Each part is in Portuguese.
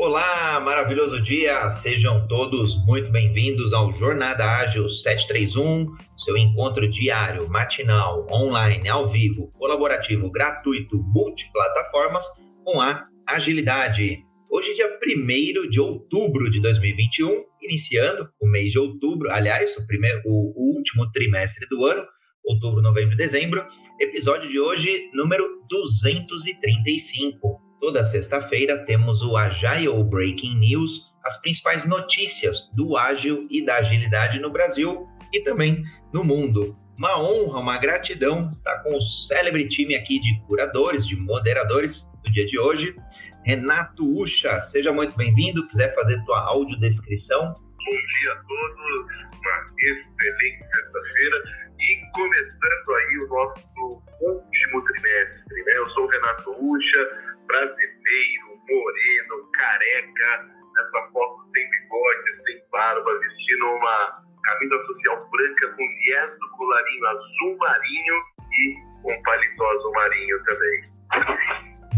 Olá, maravilhoso dia! Sejam todos muito bem-vindos ao Jornada Ágil 731, seu encontro diário, matinal, online, ao vivo, colaborativo, gratuito, multiplataformas com a agilidade. Hoje, dia 1 de outubro de 2021, iniciando o mês de outubro, aliás, o, primeiro, o último trimestre do ano, outubro, novembro e dezembro. Episódio de hoje, número 235. Toda sexta-feira temos o Agile Breaking News, as principais notícias do ágil e da agilidade no Brasil e também no mundo. Uma honra, uma gratidão estar com o célebre time aqui de curadores, de moderadores do dia de hoje. Renato Ucha, seja muito bem-vindo. Quiser fazer tua audiodescrição. Bom dia a todos, uma excelente sexta-feira e começando aí o nosso último trimestre, né? Eu sou o Renato Ucha, brasileiro, moreno, careca, nessa foto sem bigode, sem barba, vestindo uma camisa social branca com viés do colarinho azul marinho e com paletó azul marinho também.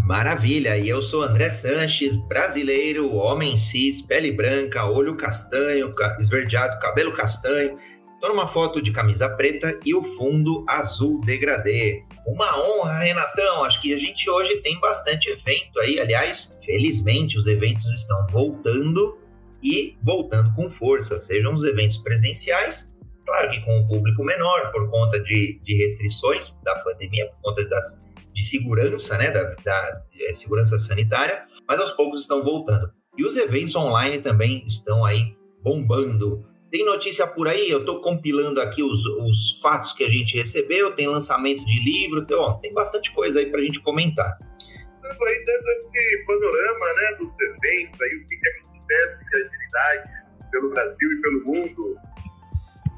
Maravilha! E eu sou André Sanches, brasileiro, homem cis, pele branca, olho castanho, esverdeado, cabelo castanho, Estou numa foto de camisa preta e o fundo azul degradê. Uma honra, Renatão. Acho que a gente hoje tem bastante evento aí. Aliás, felizmente os eventos estão voltando e voltando com força. Sejam os eventos presenciais, claro que com o público menor, por conta de, de restrições da pandemia, por conta das, de segurança, né, da, da é, segurança sanitária, mas aos poucos estão voltando. E os eventos online também estão aí bombando. Tem notícia por aí, eu estou compilando aqui os, os fatos que a gente recebeu, tem lançamento de livro, então, ó, tem bastante coisa aí para a gente comentar. Estamos aí dando esse panorama né, dos eventos, aí, o que, que acontece de agilidade pelo Brasil e pelo mundo.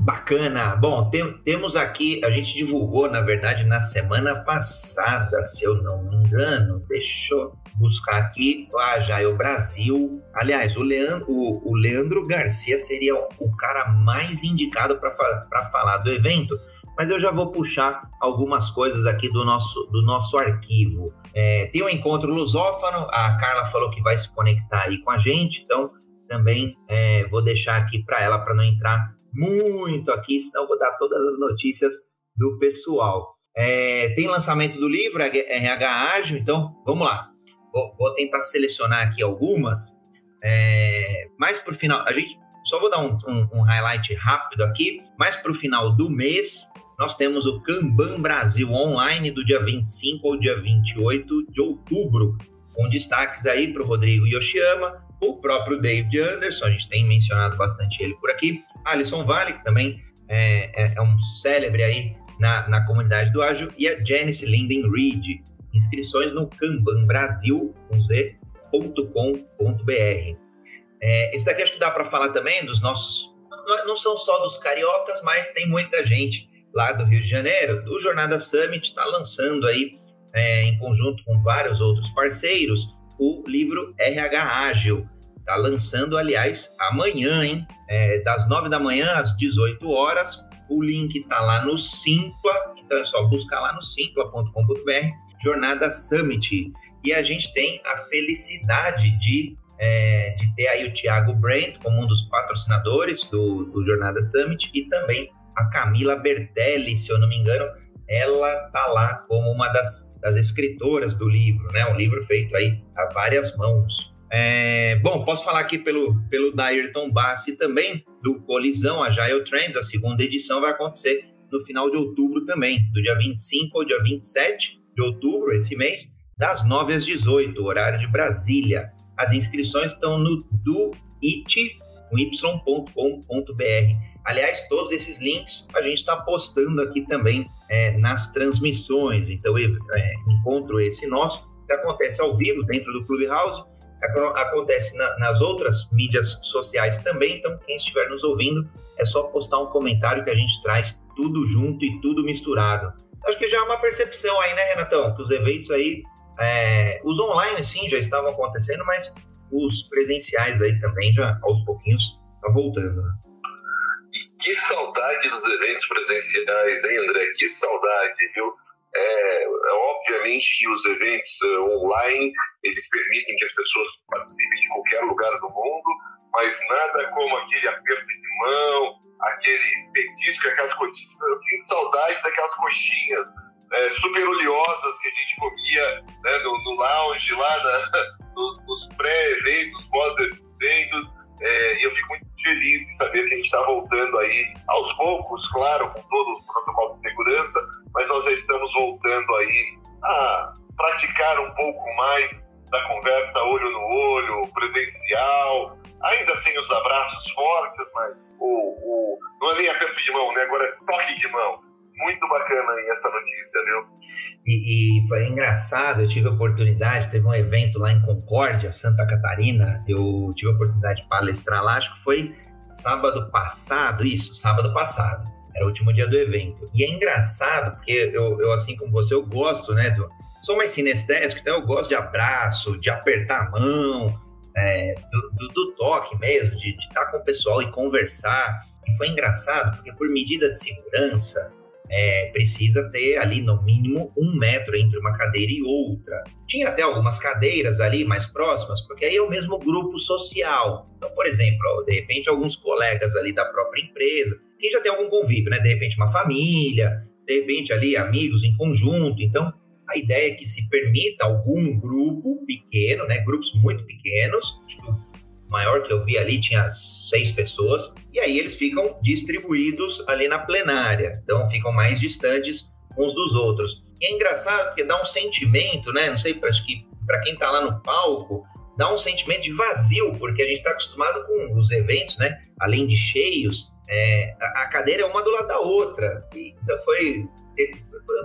Bacana. Bom, tem, temos aqui, a gente divulgou, na verdade, na semana passada, se eu não me engano, deixa eu buscar aqui a Agile Brasil. Aliás, o Leandro, o, o Leandro Garcia seria o cara mais indicado para falar do evento, mas eu já vou puxar algumas coisas aqui do nosso, do nosso arquivo. É, tem um encontro lusófano, a Carla falou que vai se conectar aí com a gente, então também é, vou deixar aqui para ela para não entrar muito aqui, senão vou dar todas as notícias do pessoal. É, tem lançamento do livro RH Ágil, então vamos lá. Vou, vou tentar selecionar aqui algumas, é, mais para o final, a gente só vou dar um, um, um highlight rápido aqui, mais para o final do mês, nós temos o Kanban Brasil online do dia 25 ao dia 28 de outubro, com destaques aí para o Rodrigo Yoshiyama, o próprio David Anderson, a gente tem mencionado bastante ele por aqui, Alisson Vale, que também é, é, é um célebre aí na, na comunidade do Ágil, e a Janice Linden Reed, inscrições no kanbanbrasil.com.br. É, esse daqui acho que dá para falar também dos nossos. Não são só dos cariocas, mas tem muita gente lá do Rio de Janeiro. O Jornada Summit está lançando aí, é, em conjunto com vários outros parceiros, o livro RH Ágil. Está lançando, aliás, amanhã, hein? É, das 9 da manhã às 18 horas. O link está lá no Simpla, então é só buscar lá no simpla.com.br Jornada Summit. E a gente tem a felicidade de, é, de ter aí o Thiago Brandt como um dos patrocinadores do, do Jornada Summit e também a Camila Bertelli, se eu não me engano, ela tá lá como uma das, das escritoras do livro, né? Um livro feito aí a várias mãos. É, bom, posso falar aqui pelo, pelo Dairton Bassi também, do Colisão Agile Trends, a segunda edição vai acontecer no final de outubro também, do dia 25 ao dia 27, de outubro, esse mês, das 9 às 18, horário de Brasília. As inscrições estão no doit.com.br. Aliás, todos esses links a gente está postando aqui também é, nas transmissões. Então, é, encontro esse nosso, que acontece ao vivo dentro do Clubhouse, acontece na, nas outras mídias sociais também. Então, quem estiver nos ouvindo, é só postar um comentário que a gente traz tudo junto e tudo misturado acho que já é uma percepção aí, né, Renatão? Que os eventos aí, é, os online sim já estavam acontecendo, mas os presenciais aí também já aos pouquinhos tá voltando, né? Que saudade dos eventos presenciais, hein, André? Que saudade, viu? É, é, obviamente que os eventos uh, online eles permitem que as pessoas participem de qualquer lugar do mundo, mas nada como aquele aperto de mão, aquele petisco, aquelas coxinhas, sinto saudade daquelas coxinhas é, super oleosas que a gente comia né, no, no lounge, lá na, nos, nos pré-eventos, pós-eventos, é, e eu fico muito feliz de saber que a gente está voltando aí aos poucos, claro, com todo o protocolo de segurança, mas nós já estamos voltando aí a praticar um pouco mais da conversa olho no olho, presencial, ainda sem os abraços fortes, mas o, o, não é nem aperto de mão, né? Agora é toque de mão. Muito bacana aí essa notícia, viu? E, e, foi engraçado, eu tive a oportunidade, teve um evento lá em Concórdia, Santa Catarina, eu tive a oportunidade de palestrar lá, acho que foi sábado passado, isso, sábado passado, era o último dia do evento. E é engraçado, porque eu, eu assim como você, eu gosto, né, do, sou mais sinestésico, então eu gosto de abraço, de apertar a mão, é, do, do, do, toque mesmo, de, de estar com o pessoal e conversar. E foi engraçado, porque por medida de segurança, é, precisa ter ali no mínimo um metro entre uma cadeira e outra. Tinha até algumas cadeiras ali mais próximas, porque aí é o mesmo grupo social. Então, por exemplo, de repente alguns colegas ali da própria empresa, que já tem algum convívio, né? De repente uma família, de repente ali amigos em conjunto. Então, a ideia é que se permita algum grupo pequeno, né, grupos muito pequenos, o maior que eu vi ali tinha seis pessoas, e aí eles ficam distribuídos ali na plenária, então ficam mais distantes uns dos outros. E é engraçado porque dá um sentimento, né, não sei, acho que para quem está lá no palco, dá um sentimento de vazio, porque a gente está acostumado com os eventos, né, além de cheios, é, a, cadeira é uma do lado da outra. E, então foi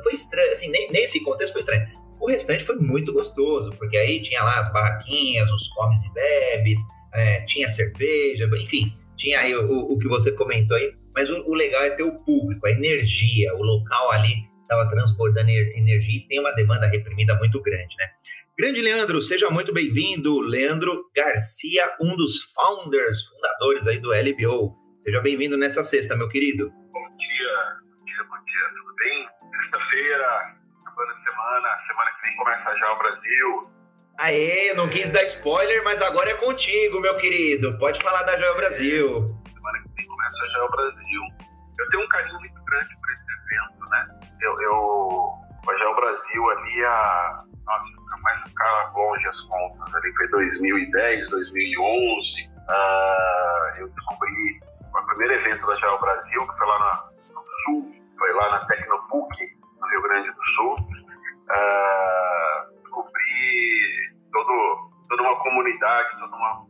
foi estranho, assim, nesse contexto foi estranho. O restante foi muito gostoso, porque aí tinha lá as barraquinhas, os comes e bebes, é, tinha cerveja, enfim, tinha aí o, o, que você comentou aí. Mas o, o, legal é ter o público, a energia, o local ali estava transbordando energia e tem uma demanda reprimida muito grande, né? Grande Leandro, seja muito bem-vindo. Leandro Garcia, um dos founders, fundadores aí do LBO. Seja bem-vindo nessa sexta, meu querido. Bom dia, bom dia, bom dia, tudo bem? Sexta-feira, acabando a semana, semana que vem começa já o Brasil. Aê, não quis dar spoiler, mas agora é contigo, meu querido. Pode falar da Joel Brasil. Semana que vem começa já o Brasil. Eu tenho um carinho muito grande por esse evento, né? Eu, eu o Joel Brasil ali, a, nossa, começa a ficar longe as contas. Ali foi 2010, 2011. Uh, eu descobri o primeiro evento da Joel Brasil, que foi lá na, no sul, foi lá na Tecnopuc, no Rio Grande do Sul. Uh, descobri todo, toda uma comunidade, toda uma,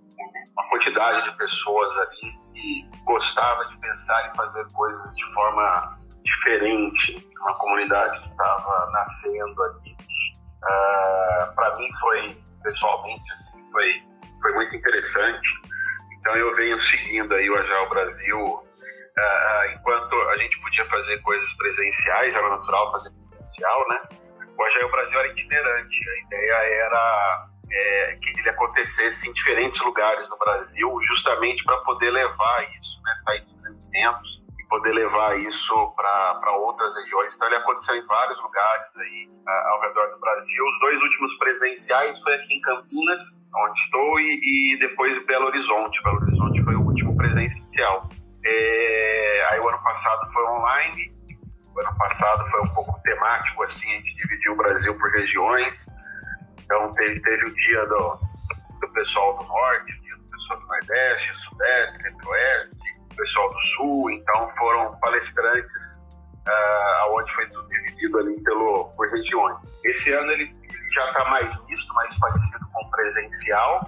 uma quantidade de pessoas ali que gostava de pensar e fazer coisas de forma diferente. Uma comunidade que estava nascendo ali. Uh, ah, Para mim foi, pessoalmente, assim, foi, foi muito interessante. Então eu venho seguindo aí o Agile Brasil uh, enquanto a gente podia fazer coisas presenciais, era natural fazer presencial, né? O Agile Brasil era itinerante. A ideia era é, que ele acontecesse em diferentes lugares no Brasil, justamente para poder levar isso, né? Sair dos grandes centros e poder levar isso para outras regiões. Então ele aconteceu em vários lugares aí uh, ao redor do Brasil. Os dois últimos presenciais foi aqui em Campinas, onde estou, e, e depois Belo Horizonte. Belo Horizonte foi o último presencial. É, aí o ano passado foi online, ano passado foi um pouco temático, assim, a gente dividiu o Brasil por regiões. Então teve, teve o dia do, do pessoal do norte, o dia do pessoal do nordeste, sudeste, centro-oeste, o pessoal do sul, então foram palestrantes uh, onde foi tudo dividido ali pelo, por regiões. Esse ano ele, ele já está mais visto, mais parecido com presencial.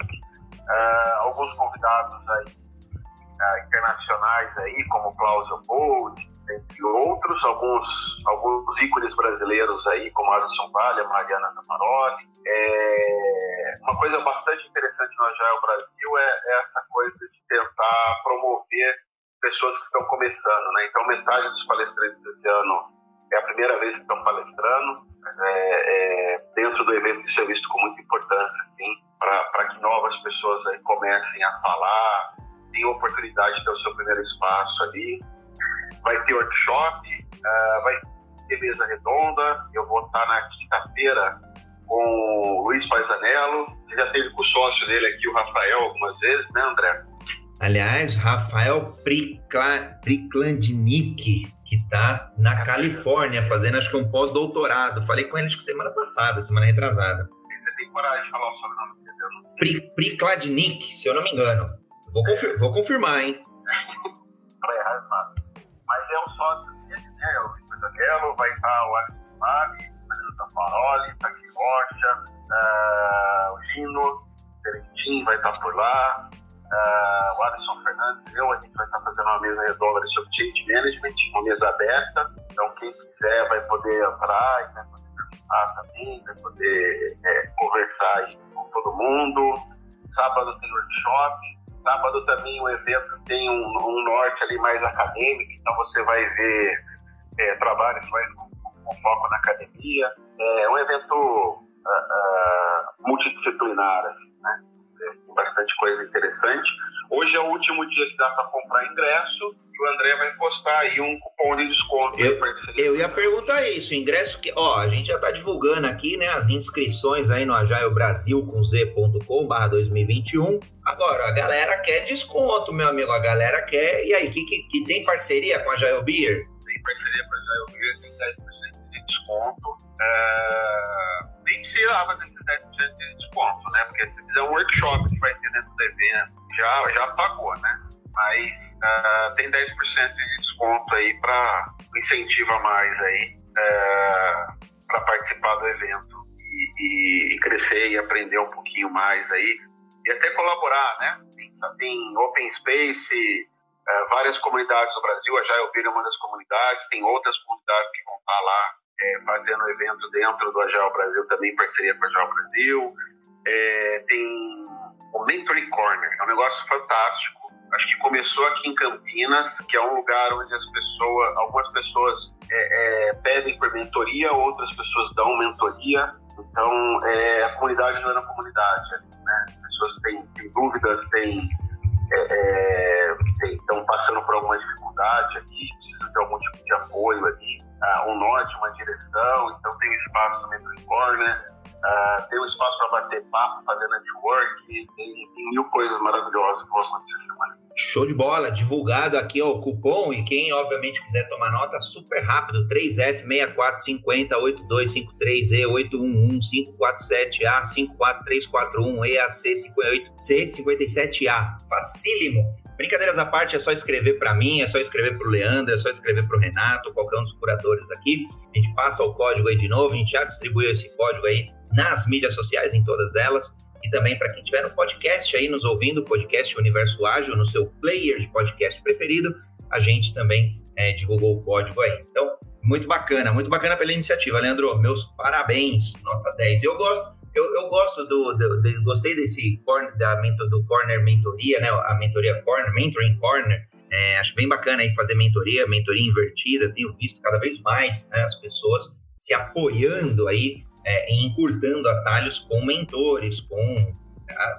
Uh, alguns convidados aí uh, internacionais aí, como Klaus Leopold, entre outros, alguns, alguns ícones brasileiros aí, como Alisson Vale, Mariana Tamaroli. É, uma coisa bastante interessante no Agile Brasil é, é, essa coisa de tentar promover pessoas que estão começando, né? Então, metade dos palestrantes desse ano é a primeira vez que estão palestrando. É, é, dentro do evento isso é visto com muita importância, assim, para que novas pessoas aí comecem a falar, tem a oportunidade de ter o seu primeiro espaço ali. Vai ter workshop, uh, vai ter mesa redonda. Eu vou estar na quinta-feira com o Luiz Paizanello. Você já teve com o sócio dele aqui, o Rafael, algumas vezes, né, André? Aliás, Rafael Priklandnik, que está na Califórnia, fazendo acho que um pós-doutorado. Falei com ele acho que semana passada, semana retrasada. Você tem coragem de falar o sobrenome dele? Pri, Prikladnik, se eu não me engano. Vou, confir vou confirmar, hein? Para errar é fácil. Mas é um sócio dele, né? O Luiz Paizanello, vai estar o Alex Mari, o Tafaroli, Taki Rocha, uh, o Gino, vai estar por lá uh, o Alisson Fernandes eu, a gente vai estar fazendo uma mesa redonda sobre change management, uma mesa aberta. Então, quem quiser vai poder entrar vai poder perguntar também, vai poder é, conversar com todo mundo. Sábado tem workshop. Sábado também o evento tem um, um norte ali mais acadêmico, então você vai ver é, trabalhos mais com, com, foco na academia. É um evento uh, uh, multidisciplinar, assim, né? bastante coisa interessante. Hoje é o último dia que dá para comprar ingresso o André vai postar aí um cupom de desconto. Eu, eu ia perguntar isso, ingresso que, ó, a gente já está divulgando aqui, né, as inscrições aí no Brasil com z.com barra 2021. Agora, a galera quer desconto, meu amigo, a galera quer, e aí, que, que, que tem parceria com a Jail Beer? Tem parceria com a Jail Beer, tem 10% de desconto. É... Nem precisava desses 10% de desconto, né? Porque se fizer um workshop que vai ter dentro do evento, já, já pagou, né? Mas uh, tem 10% de desconto aí para incentivar mais aí uh, é, para participar do evento e, e, crescer e aprender um pouquinho mais aí e até colaborar, né? Tem, tem Open Space, uh, várias comunidades do Brasil, a Jailbeer é uma das comunidades, tem outras comunidades que vão estar lá é, fazendo evento dentro do Agile Brasil, também em parceria com o Agile Brasil. É, tem o Mentoring Corner, é um negócio fantástico. Acho que começou aqui em Campinas, que é um lugar onde as pessoas, algumas pessoas é, é pedem por mentoria, outras pessoas dão mentoria. Então, é a comunidade ajudando a comunidade. Né? As pessoas têm, têm dúvidas, têm estão é, é passando por alguma dificuldade aqui, precisam de algum tipo de apoio ali uh, um norte, uma direção, então tem espaço no Mentoring Corner, uh, tem um espaço para bater papo, fazer network, tem, tem, mil coisas maravilhosas que vão acontecer semana. Show de bola, divulgado aqui ó, o cupom e quem obviamente quiser tomar nota, super rápido, 3F64508253E8115447A 54341 EAC58C57A, facílimo Brincadeiras à parte, é só escrever para mim, é só escrever para o Leandro, é só escrever para o Renato, qualquer um dos curadores aqui. A gente passa o código aí de novo, a gente já distribuiu esse código aí nas mídias sociais, em todas elas. E também para quem estiver no podcast aí nos ouvindo, podcast Universo Ágil, no seu player de podcast preferido, a gente também é, divulgou o código aí. Então, muito bacana, muito bacana pela iniciativa, Leandro. Meus parabéns, nota 10. Eu gosto, eu, eu gosto do, do, do, gostei desse corner, da do corner mentoria, né? A mentoria corner, mentoring corner. É, acho bem bacana aí fazer mentoria, mentoria invertida. Tenho visto cada vez mais né, as pessoas se apoiando aí é, encurtando atalhos com mentores, com,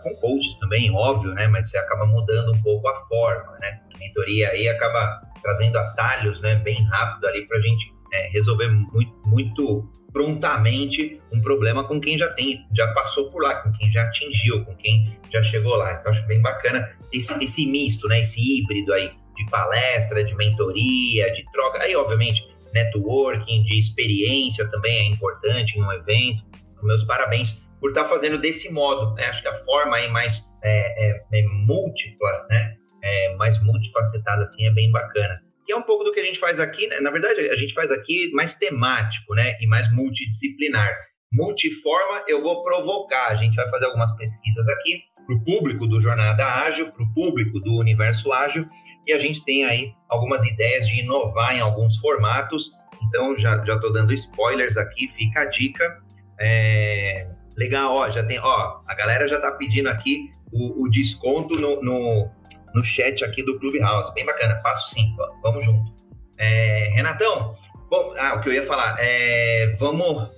com coaches também, óbvio, né? Mas você acaba mudando um pouco a forma, né? A mentoria aí acaba trazendo atalhos, né? Bem rápido ali para a gente é, resolver muito, muito prontamente um problema com quem já tem, já passou por lá, com quem já atingiu, com quem já chegou lá. Então acho bem bacana esse, esse misto, né, esse híbrido aí de palestra, de mentoria, de troca. Aí, obviamente, networking, de experiência também é importante em um evento. Meus parabéns por estar fazendo desse modo. Né? Acho que a forma aí mais é, é, é múltipla, né? É, mais multifacetada assim é bem bacana que é um pouco do que a gente faz aqui, né? Na verdade, a gente faz aqui mais temático, né? E mais multidisciplinar. Multiforma, eu vou provocar. A gente vai fazer algumas pesquisas aqui para o público do Jornada Ágil, para o público do Universo Ágil, e a gente tem aí algumas ideias de inovar em alguns formatos. Então, já estou dando spoilers aqui, fica a dica. É... Legal, ó, já tem, ó, a galera já está pedindo aqui o, o desconto no, no no chat aqui do Clubhouse. Bem bacana. Passo sim, vamos junto. É, Renatão, bom, ah, o que eu ia falar, é, vamos,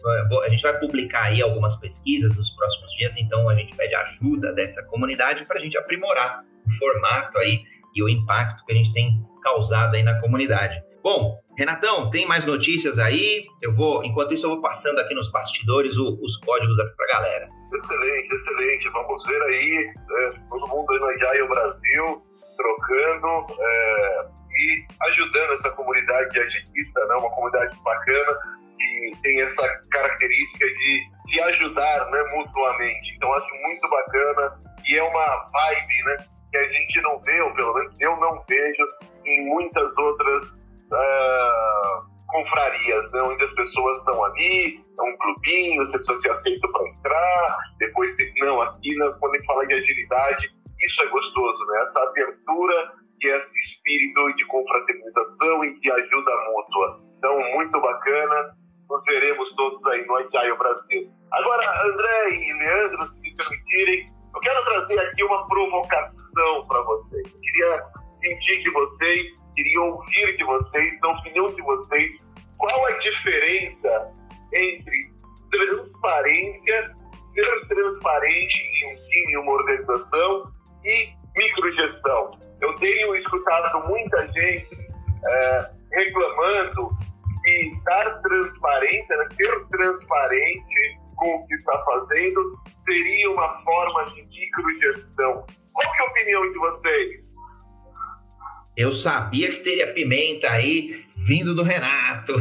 a gente vai publicar aí algumas pesquisas nos próximos dias, então a gente pede ajuda dessa comunidade para a gente aprimorar o formato aí e o impacto que a gente tem causado aí na comunidade. Bom, Renatão, tem mais notícias aí? Eu vou, enquanto isso, eu vou passando aqui nos bastidores o, os códigos aqui pra galera. Excelente, excelente. Vamos ver aí, né, todo mundo aí no Agile Brasil, trocando é, e ajudando essa comunidade agilista, né, uma comunidade bacana que tem essa característica de se ajudar né, mutuamente. Então, acho muito bacana e é uma vibe né, que a gente não vê, ou pelo menos eu não vejo, em muitas outras uh, confrarias, né, onde as pessoas estão ali, é um clubinho, você precisa ser aceito para entrar, depois tem. Não, aqui né, quando a gente fala de agilidade, isso é gostoso, né? Essa abertura e esse espírito de confraternização e de ajuda mútua. Então, muito bacana. Nos veremos todos aí no Agile Brasil. Agora, André e Leandro, se me permitirem, eu quero trazer aqui uma provocação para vocês. Eu queria sentir de vocês queria ouvir de vocês, da opinião de vocês, qual a diferença entre transparência, ser transparente em um time, em uma organização e microgestão. Eu tenho escutado muita gente é, reclamando que dar transparência, né, ser transparente com o que está fazendo, seria uma forma de microgestão. Qual é a opinião de vocês? Eu sabia que teria pimenta aí vindo do Renato.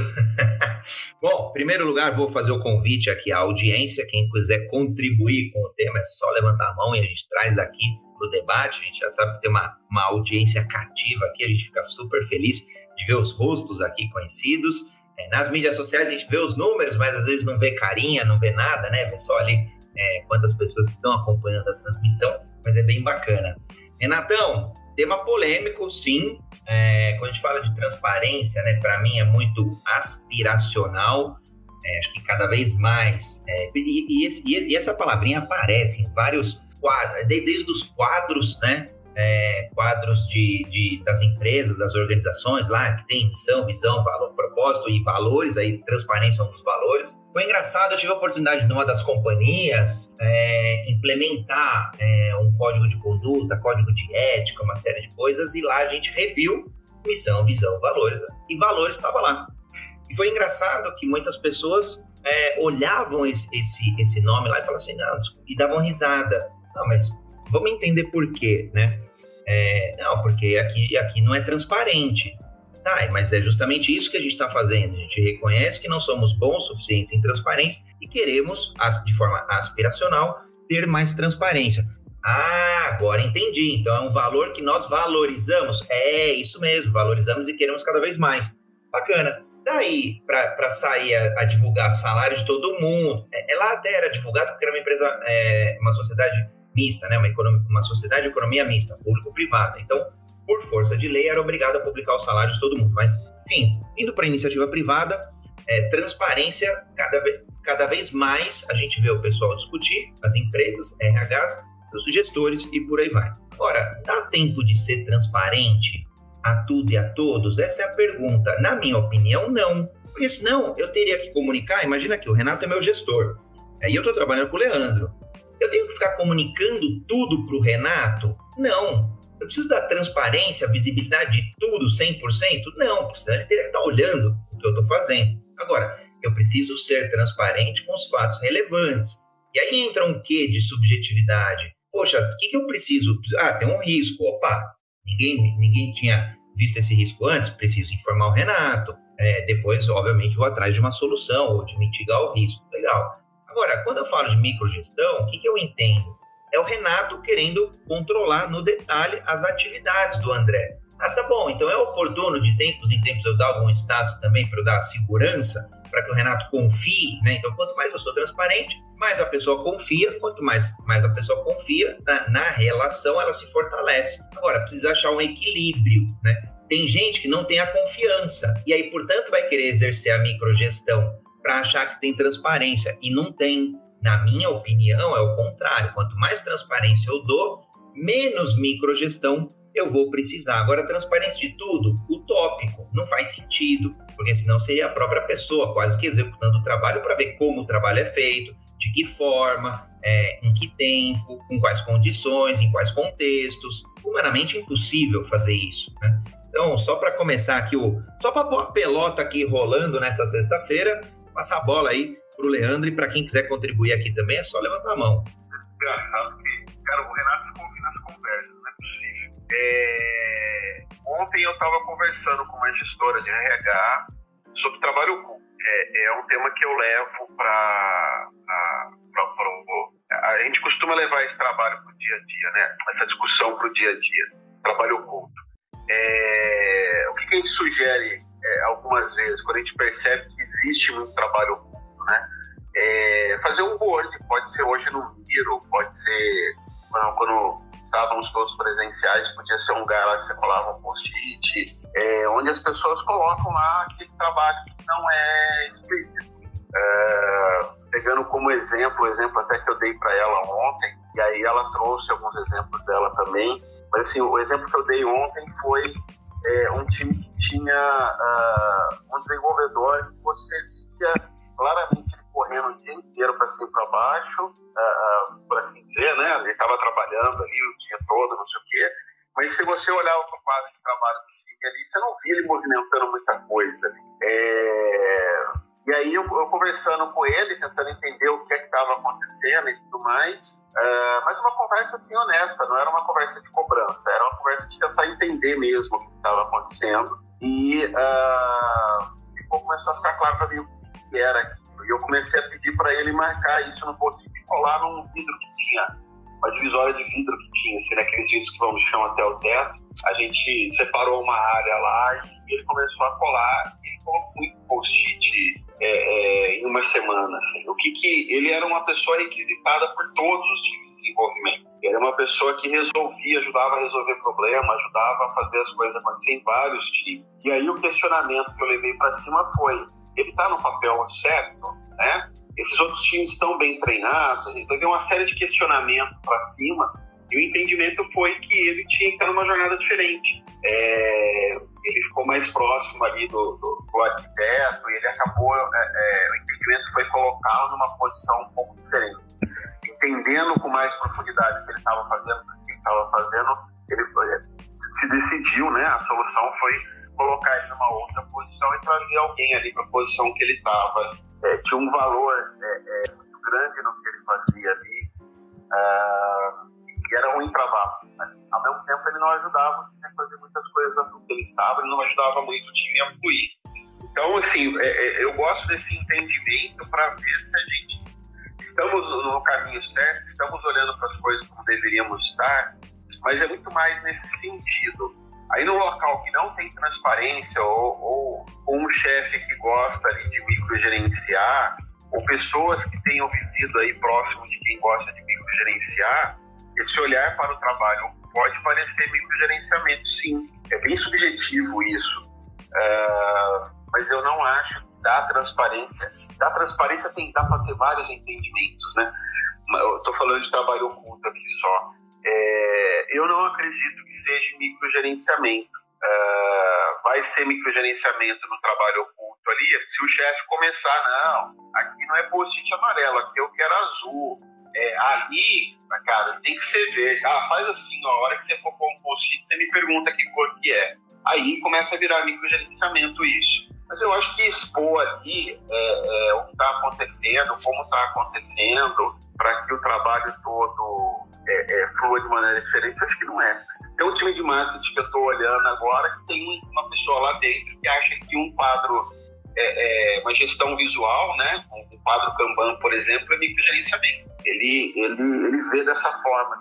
Bom, em primeiro lugar, vou fazer o convite aqui à audiência. Quem quiser contribuir com o tema é só levantar a mão e a gente traz aqui para o debate. A gente já sabe que tem uma, uma audiência cativa aqui, a gente fica super feliz de ver os rostos aqui conhecidos. É, nas mídias sociais a gente vê os números, mas às vezes não vê carinha, não vê nada, né? Vê só ali é, quantas pessoas que estão acompanhando a transmissão, mas é bem bacana. Renatão, Tema polêmico, sim. É, quando a gente fala de transparência, né, para mim é muito aspiracional. É, acho que cada vez mais. É, e, e, esse, e, essa palavrinha aparece em vários quadros, desde os quadros, né? é, quadros de, de, das empresas, das organizações lá, que tem missão, visão, valor, propósito e valores, aí transparência é um dos valores. Foi engraçado, eu tive a oportunidade numa das companhias é, implementar é, um código de conduta, código de ética, uma série de coisas, e lá a gente reviu missão, visão, valores, né? e valores estava lá. E foi engraçado que muitas pessoas é, olhavam esse, esse, esse nome lá e falavam assim, não, e davam risada. Não, mas Vamos entender por quê, né? É, não, porque aqui, aqui não é transparente. Tá, mas é justamente isso que a gente está fazendo. A gente reconhece que não somos bons o suficientes em transparência e queremos, de forma aspiracional, ter mais transparência. Ah, agora entendi. Então é um valor que nós valorizamos. É isso mesmo, valorizamos e queremos cada vez mais. Bacana. Daí, para sair a, a, divulgar salário de todo mundo, é, lá até era divulgado porque era uma empresa, é, uma sociedade mista, né? uma, economia, uma sociedade de economia mista, público-privada. Então, por força de lei, era obrigado a publicar o salário de todo mundo. Mas, enfim, indo para a iniciativa privada, é, transparência, cada, vez, cada vez mais a gente vê o pessoal discutir, as empresas, RHs, os gestores e por aí vai. Agora, dá tempo de ser transparente a tudo e a todos? Essa é a pergunta. Na minha opinião, não. Porque senão eu teria que comunicar. Imagina que o Renato é meu gestor. Aí eu estou trabalhando com o Leandro. Eu tenho que ficar comunicando tudo para o Renato? Não. Eu preciso da transparência, visibilidade de tudo 100%? Não, porque senão ele teria que estar olhando o que eu estou fazendo. Agora, eu preciso ser transparente com os fatos relevantes. E aí entra um quê de subjetividade? Poxa, o que, que eu preciso? Ah, tem um risco. Opa, ninguém, ninguém tinha visto esse risco antes, preciso informar o Renato. É, depois, obviamente, vou atrás de uma solução ou de mitigar o risco. Legal. Agora, quando eu falo de microgestão, o que, que eu entendo? É o Renato querendo controlar no detalhe as atividades do André. Ah, tá bom, então é oportuno de tempos em tempos eu dar algum status também para eu dar segurança, para que o Renato confie, né? Então, quanto mais eu sou transparente, mais a pessoa confia, quanto mais, mais a pessoa confia na, na relação, ela se fortalece. Agora, precisa achar um equilíbrio, né? Tem gente que não tem a confiança e aí, portanto, vai querer exercer a microgestão para achar que tem transparência e não tem. Na minha opinião, é o contrário. Quanto mais transparência eu dou, menos microgestão eu vou precisar. Agora, transparência de tudo, utópico, não faz sentido, porque senão seria a própria pessoa quase que executando o trabalho para ver como o trabalho é feito, de que forma, é, em que tempo, com quais condições, em quais contextos. Humanamente impossível fazer isso. Né? Então, só para começar aqui, o, só para pôr a pelota aqui rolando nessa sexta-feira, passar a bola aí para o Leandro e para quem quiser contribuir aqui também, é só levantar a mão. Engraçado que, cara, o Renato ficou ouvindo as conversas, não é possível. É... Ontem eu estava conversando com uma gestora de RH sobre trabalho oculto. É, é um tema que eu levo para a gente costuma levar esse trabalho para o dia a dia, né? Essa discussão para o dia a dia, trabalho oculto. É, o que, que, a gente sugere é, algumas vezes, quando a gente percebe que existe muito trabalho oculto, né? É, fazer um board, pode ser hoje no Miro, pode ser quando, quando estávamos todos presenciais, podia ser um lugar lá que você colava um post-it, é, onde as pessoas colocam lá aquele trabalho que não é explícito. É, pegando como exemplo, o exemplo até que eu dei para ela ontem, e aí ela trouxe alguns exemplos dela também, mas assim, o exemplo que eu dei ontem foi é, um time que tinha uh, um desenvolvedor que você via claramente correndo o dia inteiro para cima e para baixo, uh, por assim dizer, né? Ele estava trabalhando ali o dia todo, não sei o quê. Mas se você olhar o quadro de trabalho do time ali, você não via ele movimentando muita coisa. É... E aí eu, eu, conversando com ele, tentando entender o que é estava acontecendo e tudo mais, uh, mas uma conversa assim honesta, não era uma conversa de cobrança, era uma conversa de tentar entender mesmo o que estava acontecendo e uh, começou a ficar claro para mim o que era. E eu comecei a pedir para ele marcar isso no post e colar num vidro que tinha, uma divisória de vidro que tinha, assim, naqueles vidros que vão do chão até o teto. A gente separou uma área lá e ele começou a colar ele colocou muito post-it é, é, em uma semana. Assim. O que, que ele era uma pessoa requisitada por todos os times de desenvolvimento. Ele era uma pessoa que resolvia, ajudava a resolver problemas, ajudava a fazer as coisas acontecerem em vários times. E aí o questionamento que eu levei para cima foi: ele está no papel certo, né? Esses outros times estão bem treinados. Gente levei uma série de questionamentos para cima e o entendimento foi que ele tinha que estar numa jornada diferente. É, ele ficou mais próximo ali do, do, do arquiteto e ele acabou, é, é, o entendimento foi colocá-lo numa posição um pouco diferente. Entendendo com mais profundidade o que ele estava fazendo, o que ele estava fazendo, ele se decidiu, né? A solução foi colocar ele numa outra posição e trazer alguém ali para a posição que ele estava. É, tinha um valor é, é, muito grande no que ele fazia ali. Uh, e era ruim para Mas, ao mesmo tempo, ele não ajudava o time a fazer muitas coisas porque ele estava, ele não ajudava muito o time a fluir. Então, assim, é, é, eu gosto desse entendimento para ver se a gente estamos no caminho certo, estamos olhando para as coisas como deveríamos estar, mas é muito mais nesse sentido. Aí no local que não tem transparência ou, ou um chefe que gosta ali de microgerenciar, ou pessoas que tenham vivido aí próximo de quem gosta de microgerenciar, esse olhar para o trabalho pode parecer microgerenciamento, sim. É bem subjetivo isso. Uh, mas eu não acho que dá transparência. Da transparência tem dá para ter vários entendimentos, né? Eu estou falando de trabalho oculto aqui só. É, eu não acredito que seja microgerenciamento. Uh, vai ser microgerenciamento no trabalho oculto ali se o chefe começar, não, aqui não é post-it amarelo, aqui eu quero azul, é, ali, cara, tem que ser verde. Ah, faz assim, ó, a hora que você for pôr um post-it, você me pergunta que cor que é. Aí começa a virar microgerenciamento isso. Mas eu acho que expor ali é, é, o que está acontecendo, como está acontecendo, para que o trabalho todo é, é, flua de maneira diferente, acho que não é. Tem um time de marketing que eu estou olhando agora que tem uma pessoa lá dentro que acha que um quadro é, é, uma gestão visual, né? Um quadro Kanban, por exemplo, é microgerenciamento. Ele, ele, ele vê dessa forma.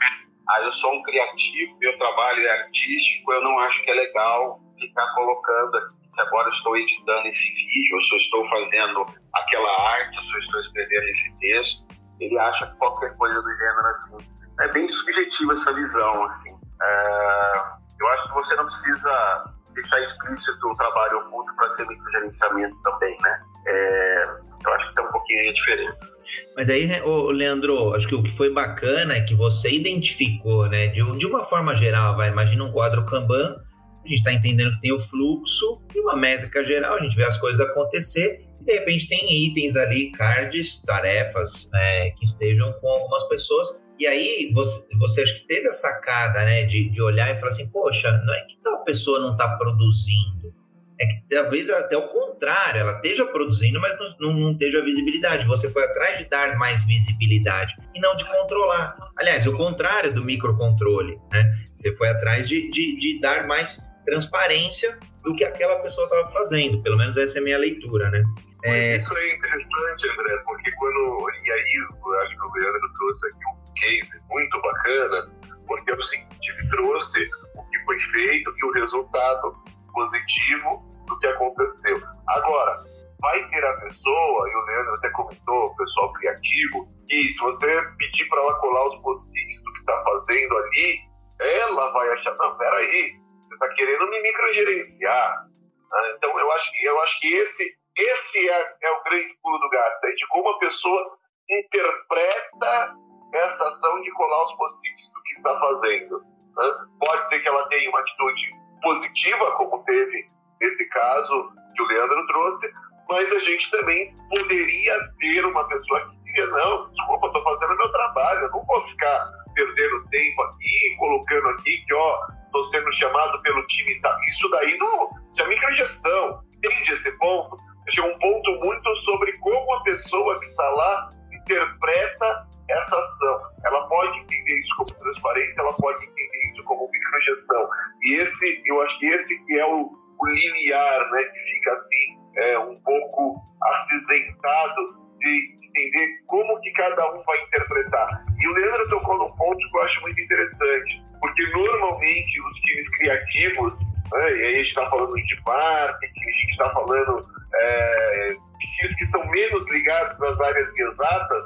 Ah, eu sou um criativo, meu trabalho é artístico, eu não acho que é legal ficar colocando aqui, se agora eu estou editando esse vídeo, se eu estou fazendo aquela arte, se eu estou escrevendo esse texto. Ele acha que qualquer coisa do gênero assim. É bem subjetiva essa visão, assim. É, eu acho que você não precisa deixar explícito o trabalho oculto para ser microgerenciamento também, né? É, eu acho que tem um pouquinho a diferença. Mas aí, ô, Leandro, acho que o que foi bacana é que você identificou, né? De, de uma forma geral, vai, imagina um quadro Kanban, a gente está entendendo que tem o fluxo e uma métrica geral, a gente vê as coisas acontecer e de repente tem itens ali, cards, tarefas né, que estejam com algumas pessoas. E aí você, você acho que teve a sacada né, de, de olhar e falar assim, poxa, não é que tal pessoa não está produzindo? É que talvez até o contrário, ela esteja produzindo, mas não, não, esteja visibilidade. Você foi atrás de dar mais visibilidade e não de controlar. Aliás, o contrário do microcontrole, né? Você foi atrás de, de, de dar mais transparência do que aquela pessoa estava fazendo. Pelo menos essa é a minha leitura, né? Mas é... isso é interessante, André, porque quando. E aí, eu acho que o Leandro trouxe aqui case muito bacana, porque é o seguinte: ele trouxe o que foi feito e o resultado positivo do que aconteceu. Agora, vai ter a pessoa, e o Leandro até comentou, o pessoal criativo, que se você pedir para ela colar os post-its do que está fazendo ali, ela vai achar, não, peraí, você está querendo me microgerenciar. Né? Então, eu acho, eu acho que esse, esse é, é o grande pulo do gato, é de como a pessoa interpreta essa ação de colar os post-its do que está fazendo. Né? Pode ser que ela tenha uma atitude positiva, como teve nesse caso que o Leandro trouxe, mas a gente também poderia ter uma pessoa que diria, não, desculpa, estou fazendo meu trabalho, eu não vou ficar perdendo tempo aqui, colocando aqui que, ó, estou sendo chamado pelo time. Tá. Isso daí não. Isso é microgestão. Entende esse ponto? Chega um ponto muito sobre como a pessoa que está lá interpreta essa ação. Ela pode entender isso como transparência, ela pode entender isso como microgestão. E esse, eu acho que esse que é o, o né, que fica assim, é, um pouco acinzentado de entender como que cada um vai interpretar. E o Leandro tocou num ponto que eu acho muito interessante, porque normalmente os times criativos, né, e aí a gente está falando de marketing, a gente está falando é, de times que são menos ligados nas áreas exatas,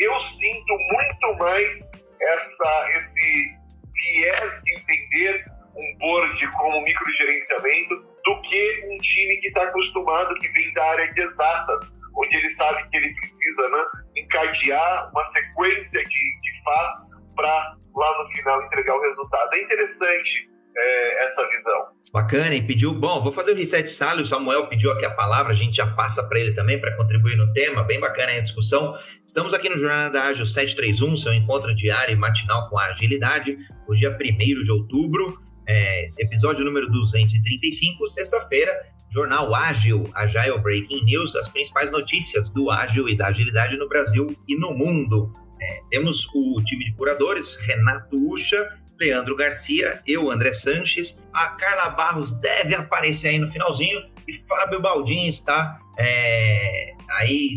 eu sinto muito mais essa, esse viés de entender um board como microgerenciamento do que um time que está acostumado, que vem da área de exatas, onde ele sabe que ele precisa né, encadear uma sequência de, de fatos para lá no final entregar o resultado. É interessante é, essa visão. Bacana, e pediu. Bom, vou fazer o reset sala. O Samuel pediu aqui a palavra, a gente já passa para ele também para contribuir no tema. Bem bacana a discussão. Estamos aqui no Jornada Ágil 731, seu encontro diário e matinal com a agilidade. Hoje é 1 de outubro, é, episódio número 235, sexta-feira. Jornal Ágil, Agile Breaking News, as principais notícias do ágil e da agilidade no Brasil e no mundo. É, temos o time de curadores, Renato Ucha, Leandro Garcia, eu, André Sanches, a Carla Barros deve aparecer aí no finalzinho e Fábio Baldin está é, aí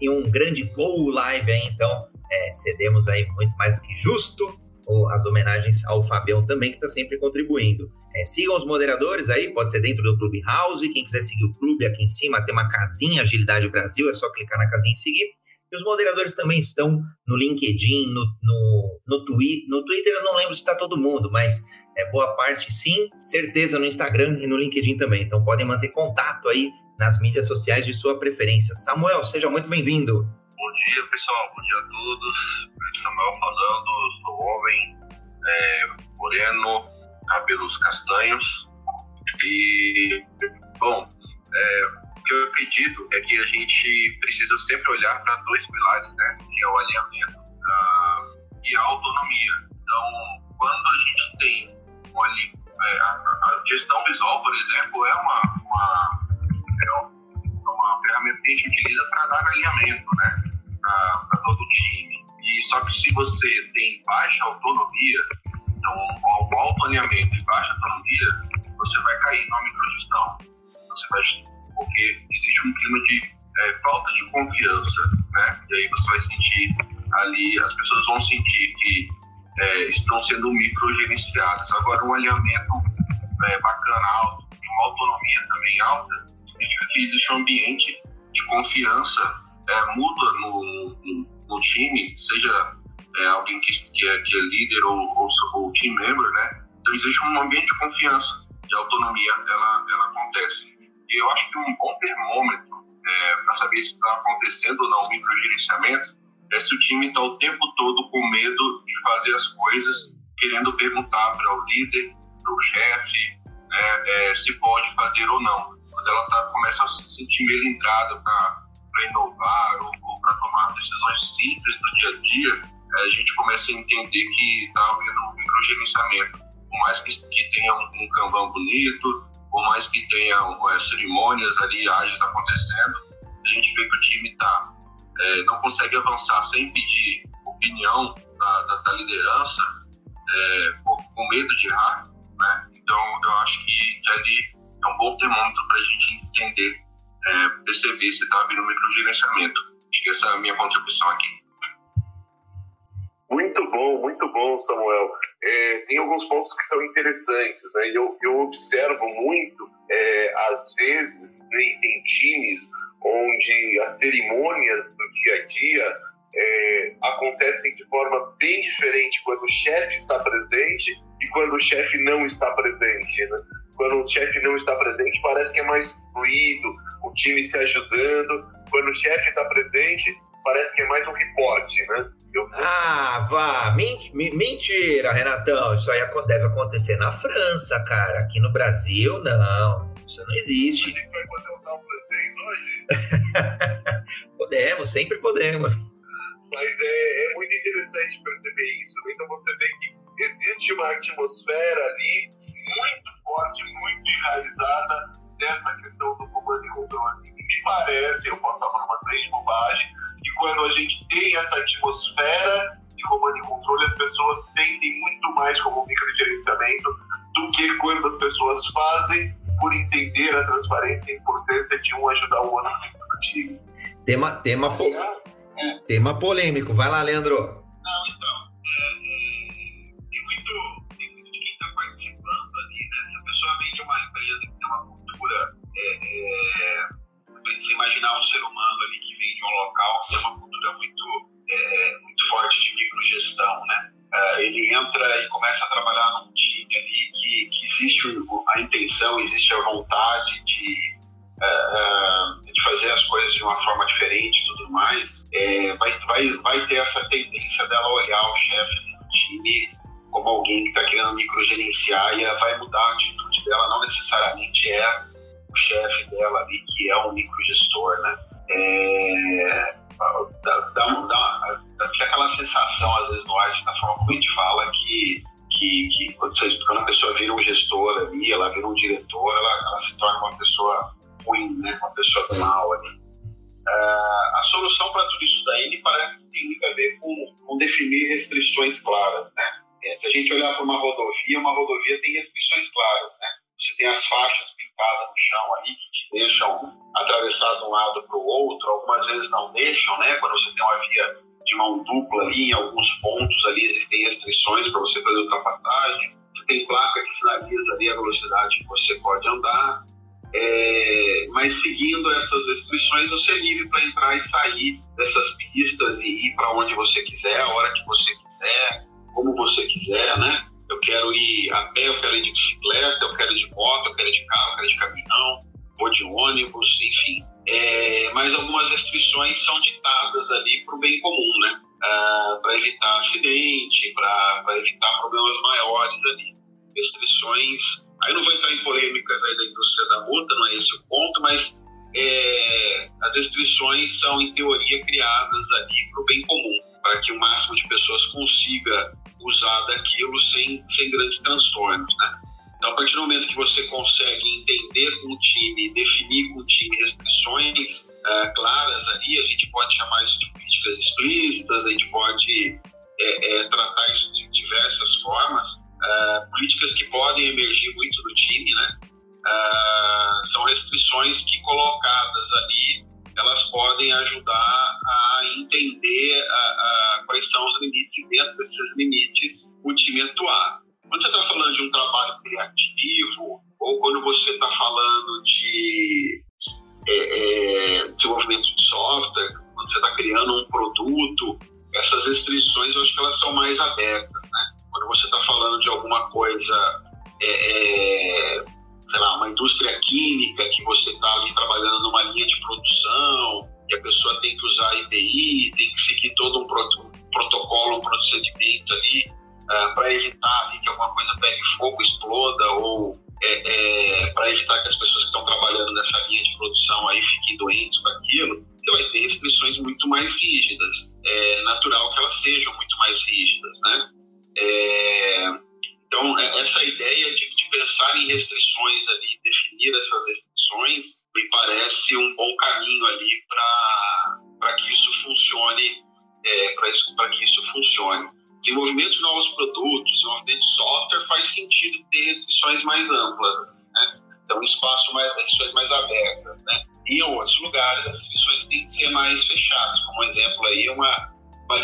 em um grande Go Live aí, então é, cedemos aí muito mais do que justo as homenagens ao Fabião também, que está sempre contribuindo. É, sigam os moderadores aí, pode ser dentro do Clubhouse. Quem quiser seguir o clube aqui em cima, tem uma casinha Agilidade Brasil, é só clicar na casinha e seguir. E os moderadores também estão no LinkedIn, no, no, no, twi no Twitter. Eu não lembro se está todo mundo, mas é boa parte sim. Certeza no Instagram e no LinkedIn também. Então podem manter contato aí nas mídias sociais de sua preferência. Samuel, seja muito bem-vindo. Bom dia, pessoal. Bom dia a todos. Samuel falando. Sou homem, é, moreno, cabelos castanhos. E, bom, é, que eu acredito é que a gente precisa sempre olhar para dois pilares, né? Que é o alinhamento uh, e a autonomia. Então, quando a gente tem ali, é, a, a, gestão visual, por exemplo, é uma, uma, é uma ferramenta que a gente utiliza para dar alinhamento, né? Para todo o time. E só que se você tem baixa autonomia, então alto alinhamento e baixa autonomia, você vai cair na microgestão. Você vai porque existe um clima de é, falta de confiança, né? E aí você vai sentir ali, as pessoas vão sentir que é, estão sendo microgerenciadas. Agora, um alinhamento é, bacana, alto, uma autonomia também alta, significa que existe um ambiente de confiança é, mútua no, no, no, time, seja é, alguém que, que, é, que é líder ou, ou, ou team member, né? Então, existe um ambiente de confiança e autonomia, ela, ela acontece eu acho que um bom termômetro é, para saber se está acontecendo ou não o microgerenciamento é se o time está o tempo todo com medo de fazer as coisas, querendo perguntar para o líder, para o chefe, né, é, se pode fazer ou não. Quando ela tá, começa a se sentir melindrada para inovar ou, ou para tomar decisões simples do dia a dia, é, a gente começa a entender que está havendo um microgerenciamento. por mais que, que tenha um, um bonito, por mais que tenha é, cerimônias ali, ágeis acontecendo, a gente vê que o time tá, é, não consegue avançar sem pedir opinião da, da, da liderança, é, por, com medo de errar, né? Então, eu acho que, que ali é um bom termômetro para a gente entender, é, perceber se está havendo microgerenciamento. Acho que essa é a minha contribuição aqui. Muito bom, muito bom, Samuel. É, tem alguns pontos que são interessantes, né? Eu, eu observo muito, é, às vezes, né, tem times onde as cerimônias do dia a dia é, acontecem de forma bem diferente quando o chefe está presente e quando o chefe não está presente. Né? Quando o chefe não está presente, parece que é mais fluido, o time se ajudando. Quando o chefe está presente, parece que é mais um reporte, né? Ah, vá. Mentira, Renatão. Isso aí deve acontecer na França, cara. Aqui no Brasil, não. Isso não existe. A gente vai francês hoje? podemos, sempre podemos. Mas é, é, muito interessante perceber isso. Né? Então você vê que existe uma atmosfera ali muito forte, muito enraizada nessa questão do comando e controle. E me parece, eu posso estar falando uma grande bobagem, que quando a gente tem essa atmosfera de comando e controle, as pessoas sentem muito mais como um microgerenciamento do que quando as pessoas fazem por entender a transparência e a importância de um ajudar o outro no time. Tema, tema, po... é. tema polêmico. Vai lá, Leandro. Não, então, tem muito, tem muito de quem está participando ali? Se a pessoa vem de uma empresa que tem uma cultura, é, é, você imaginar um ser humano um local que tem uma cultura muito, é, muito forte de microgestão, né? É, ele entra e começa a trabalhar num time ali que, que existe a intenção, existe a vontade de, uh, de fazer as coisas de uma forma diferente e tudo mais, é, vai, vai, vai ter essa tendência dela olhar o chefe do time como alguém que está querendo microgerenciar e ela vai mudar a atitude dela, não necessariamente é o chefe dela ali que é um microgestor, né? É, dá, dá, dá, aquela sensação, às vezes, no ar, da forma como a gente fala, que, que, que quando, você, quando a pessoa vira um gestor ali, ela vira um diretor, ela, ela se torna uma pessoa ruim, né? uma pessoa mal ali. Uh, a solução para tudo isso daí me parece que tem muito a ver com, com definir restrições claras. Né? É, se a gente olhar para uma rodovia, uma rodovia tem restrições claras. Né? Você tem as faixas pintadas no chão ali que te deixam atravessar de um lado para o outro, algumas vezes não deixam, né? Quando você tem uma via de mão dupla ali, em alguns pontos ali existem restrições para você fazer ultrapassagem. Você tem placa que sinaliza ali a velocidade que você pode andar. É, mas seguindo essas restrições, você é livre para entrar e sair dessas pistas e ir para onde você quiser, a hora que você quiser, como você quiser, né? Eu quero ir a pé, eu quero ir de bicicleta, eu quero ir de moto, eu quero ir de carro, eu quero ir de caminhão, ou de ônibus, enfim. É, mas algumas restrições são ditadas ali para o bem comum, né? Ah, para evitar acidente, para evitar problemas maiores ali. Restrições. Aí não vou entrar em polêmicas aí da indústria da multa, não é esse o ponto, mas é, as restrições são, em teoria, criadas ali para o bem comum, para que o máximo de pessoas consiga usar daquilo sem, sem grandes transtornos, né? Então, a partir do momento que você consegue entender com o time, definir com o time restrições uh, claras ali, a gente pode chamar isso de políticas explícitas, a gente pode é, é, tratar isso de diversas formas. Uh, políticas que podem emergir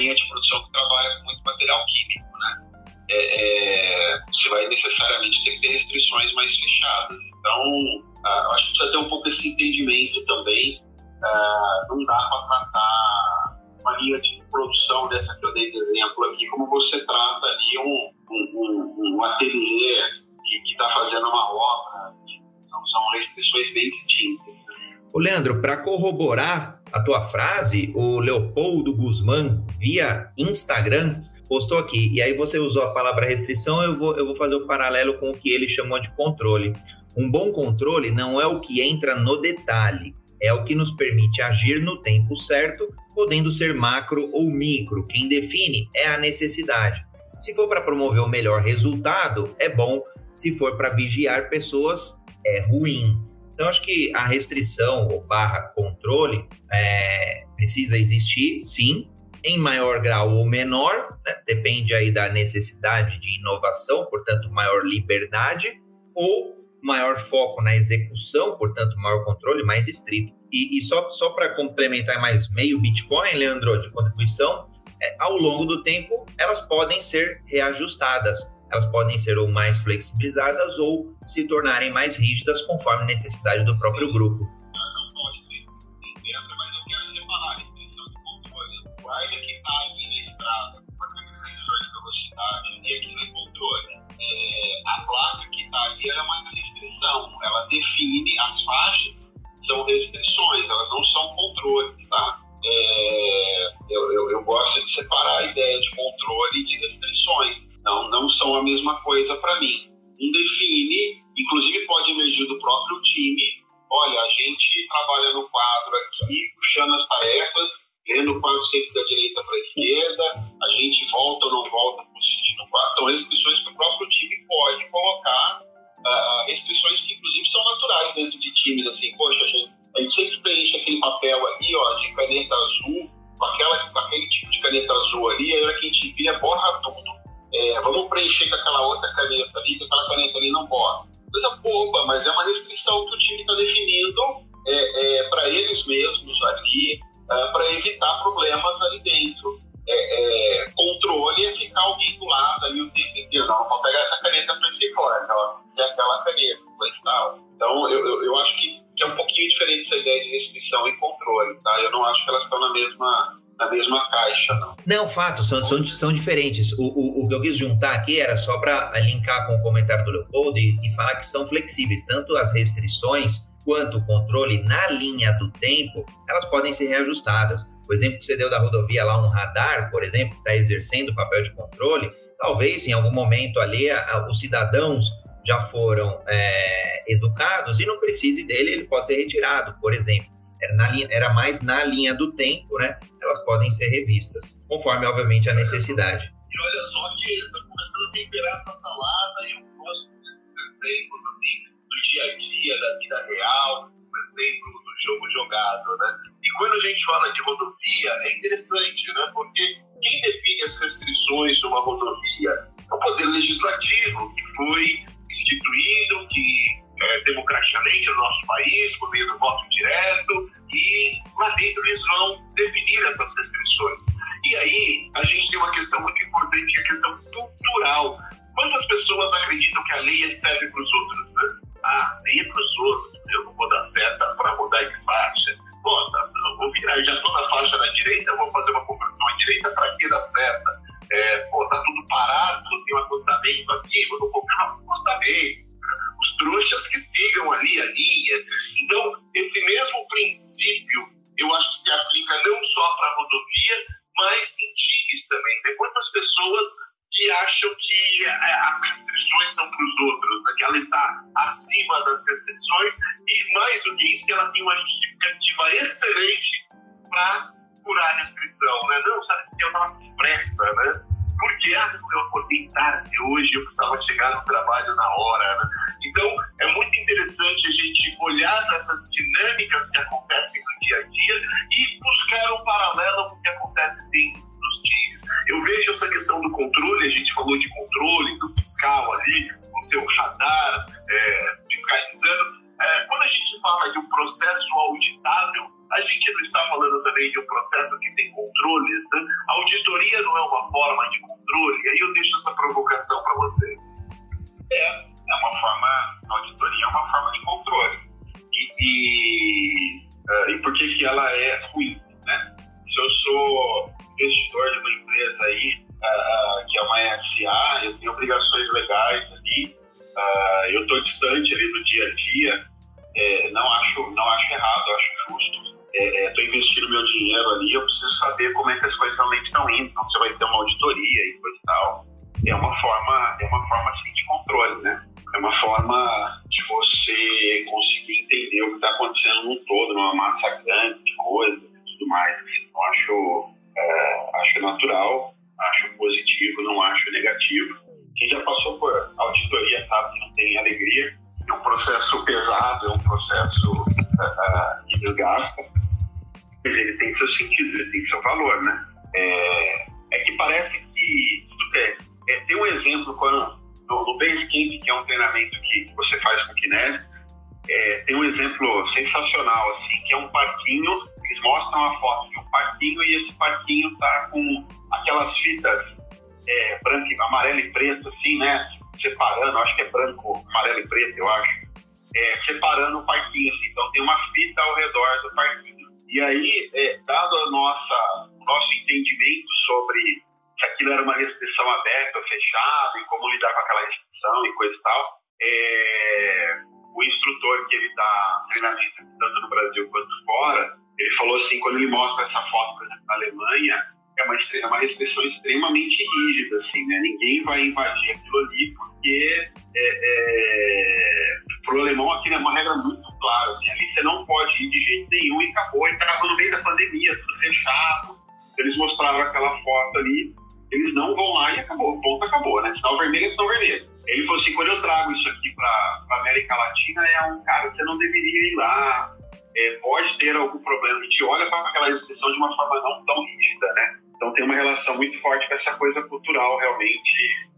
linha de produção Leandro, para corroborar a tua frase, o Leopoldo Guzmán, via Instagram, postou aqui. E aí você usou a palavra restrição, eu vou, eu vou fazer o um paralelo com o que ele chamou de controle. Um bom controle não é o que entra no detalhe, é o que nos permite agir no tempo certo, podendo ser macro ou micro. Quem define é a necessidade. Se for para promover o melhor resultado, é bom. Se for para vigiar pessoas, é ruim. Então, acho que a restrição ou barra controle é, precisa existir, sim, em maior grau ou menor, né? depende aí da necessidade de inovação, portanto, maior liberdade, ou maior foco na execução, portanto, maior controle, mais estrito. E, e só, só para complementar mais meio Bitcoin, Leandro, de contribuição, é, ao longo do tempo, elas podem ser reajustadas elas podem ser ou mais flexibilizadas ou se tornarem mais rígidas conforme necessidade do próprio grupo. Elas não podem ser dentro, mas eu quero separar a restrição de controle. O guarda que está aqui na estrada, com aquele sensor de velocidade e aqui no controle. É, a placa que está ali é uma restrição, ela define as faixas, são restrições, elas não são controles, tá? É, eu, eu, eu, gosto de separar a ideia de controle e de restrições. Não, não são a mesma coisa para mim. Um define, inclusive pode emergir do próprio time. Olha, a gente trabalha no quadro aqui, puxando as tarefas, lendo o quadro sempre da direita para a esquerda, a gente volta ou não volta para o no quadro. São restrições que o próprio time pode colocar, uh, restrições que inclusive são naturais dentro de times, assim, poxa, a gente a gente sempre preenche aquele papel ali, ó, de caneta azul, com, aquela, com aquele tipo de caneta azul ali, aí a hora que a gente vira, borra tudo. É, vamos preencher com aquela outra caneta ali, que aquela caneta ali não borra. Coisa boba, mas é uma restrição que o time está definindo é, é, para eles mesmos ali, é, para evitar problemas ali dentro. É, é, controle é ficar alguém do lado ali o tempo inteiro. Não, vou pegar essa caneta para esse fora, então, se é aquela caneta, coisa tal. Então, eu, eu, eu acho que que é um pouquinho diferente essa ideia de restrição e controle, tá? Eu não acho que elas estão na mesma, na mesma caixa, não. Não, fato, são, são, são diferentes. O, o, o que eu quis juntar aqui era só para linkar com o comentário do Leopoldo e, e falar que são flexíveis, tanto as restrições quanto o controle na linha do tempo, elas podem ser reajustadas. O exemplo que você deu da rodovia lá, um radar, por exemplo, está exercendo o papel de controle, talvez em algum momento ali a, a, os cidadãos já foram é, educados e não precise dele, ele pode ser retirado, por exemplo. Era, na linha, era mais na linha do tempo, né? Elas podem ser revistas, conforme, obviamente, a necessidade. E olha só que está começando a temperar essa salada e eu gosto desses exemplos, assim, do dia a dia, da vida real, por exemplo, do jogo jogado, né? E quando a gente fala de rodovia, é interessante, né? Porque quem define as restrições de uma rodovia é o Poder Legislativo, que foi instituído que é, democraticamente no nosso país, por meio do voto direto, e lá dentro eles vão definir essas restrições. E aí a gente tem uma questão muito importante, que é a questão cultural. Quantas pessoas acreditam que a lei serve para os outros? Né? Ah, lei é para os outros, eu não vou dar seta para mudar de faixa. Tá, eu vou virar, já estou na faixa da direita, vou fazer uma conversão à direita, para que dar seta? É, pô, tá tudo parado, tem um acostamento aqui, não vou pelo acostamento. Os trouxas que sigam ali a linha. Então, esse mesmo princípio, eu acho que se aplica não só para a rodovia, mas em times também. Né? Quantas pessoas que acham que é, as restrições são para os outros, né? que ela está acima das restrições, e mais do que isso, que ela tem uma justificativa excelente para curar a restrição, né? Não, sabe, eu estava com pressa, né? porque ah, eu acordei tarde hoje, eu precisava chegar no trabalho na hora. Né? Então, é muito interessante a gente olhar para essas dinâmicas que acontecem no dia a dia e buscar um paralelo com o que acontece dentro dos times. Eu vejo essa questão do controle, a gente falou de controle, do fiscal ali, com seu radar é, fiscalizando. É, quando a gente fala de um processo auditável, a gente não está falando processo que tem controles. Né? Auditoria não é uma forma de valor, né? É, é que parece que tudo bem. É, tem um exemplo quando no, no Basecamp, que é um treinamento que você faz com o Kinect, é, tem um exemplo sensacional, assim, que é um parquinho, eles mostram a foto de um parquinho e esse parquinho tá com aquelas fitas é, branco, amarelo e preto, assim, né, separando, acho que é branco, amarelo e preto, eu acho, é, separando o parquinho, assim, então tem uma fita ao redor do parquinho. E aí, é, dado a nossa, o nosso entendimento sobre que aquilo era uma restrição aberta ou fechada e como lidar com aquela restrição e coisa e tal, é, o instrutor que ele dá treinamento tanto no Brasil quanto fora, ele falou assim, quando ele mostra essa foto, por exemplo, na Alemanha, é uma, é uma restrição extremamente rígida, assim, né? Ninguém vai invadir aquilo ali porque é, é, para o alemão aquilo é uma regra muito clara, assim, ali você não pode ir de jeito nenhum e acabou, entrava no meio da pandemia, tudo fechado, eles mostraram aquela foto ali eles não vão lá e acabou, o ponto acabou, né? Sinal vermelho é sinal vermelho. Ele falou assim: quando eu trago isso aqui para América Latina, é um cara, você não deveria ir lá, é, pode ter algum problema. A gente olha para aquela restrição de uma forma não tão rígida, né? Então tem uma relação muito forte com essa coisa cultural, realmente,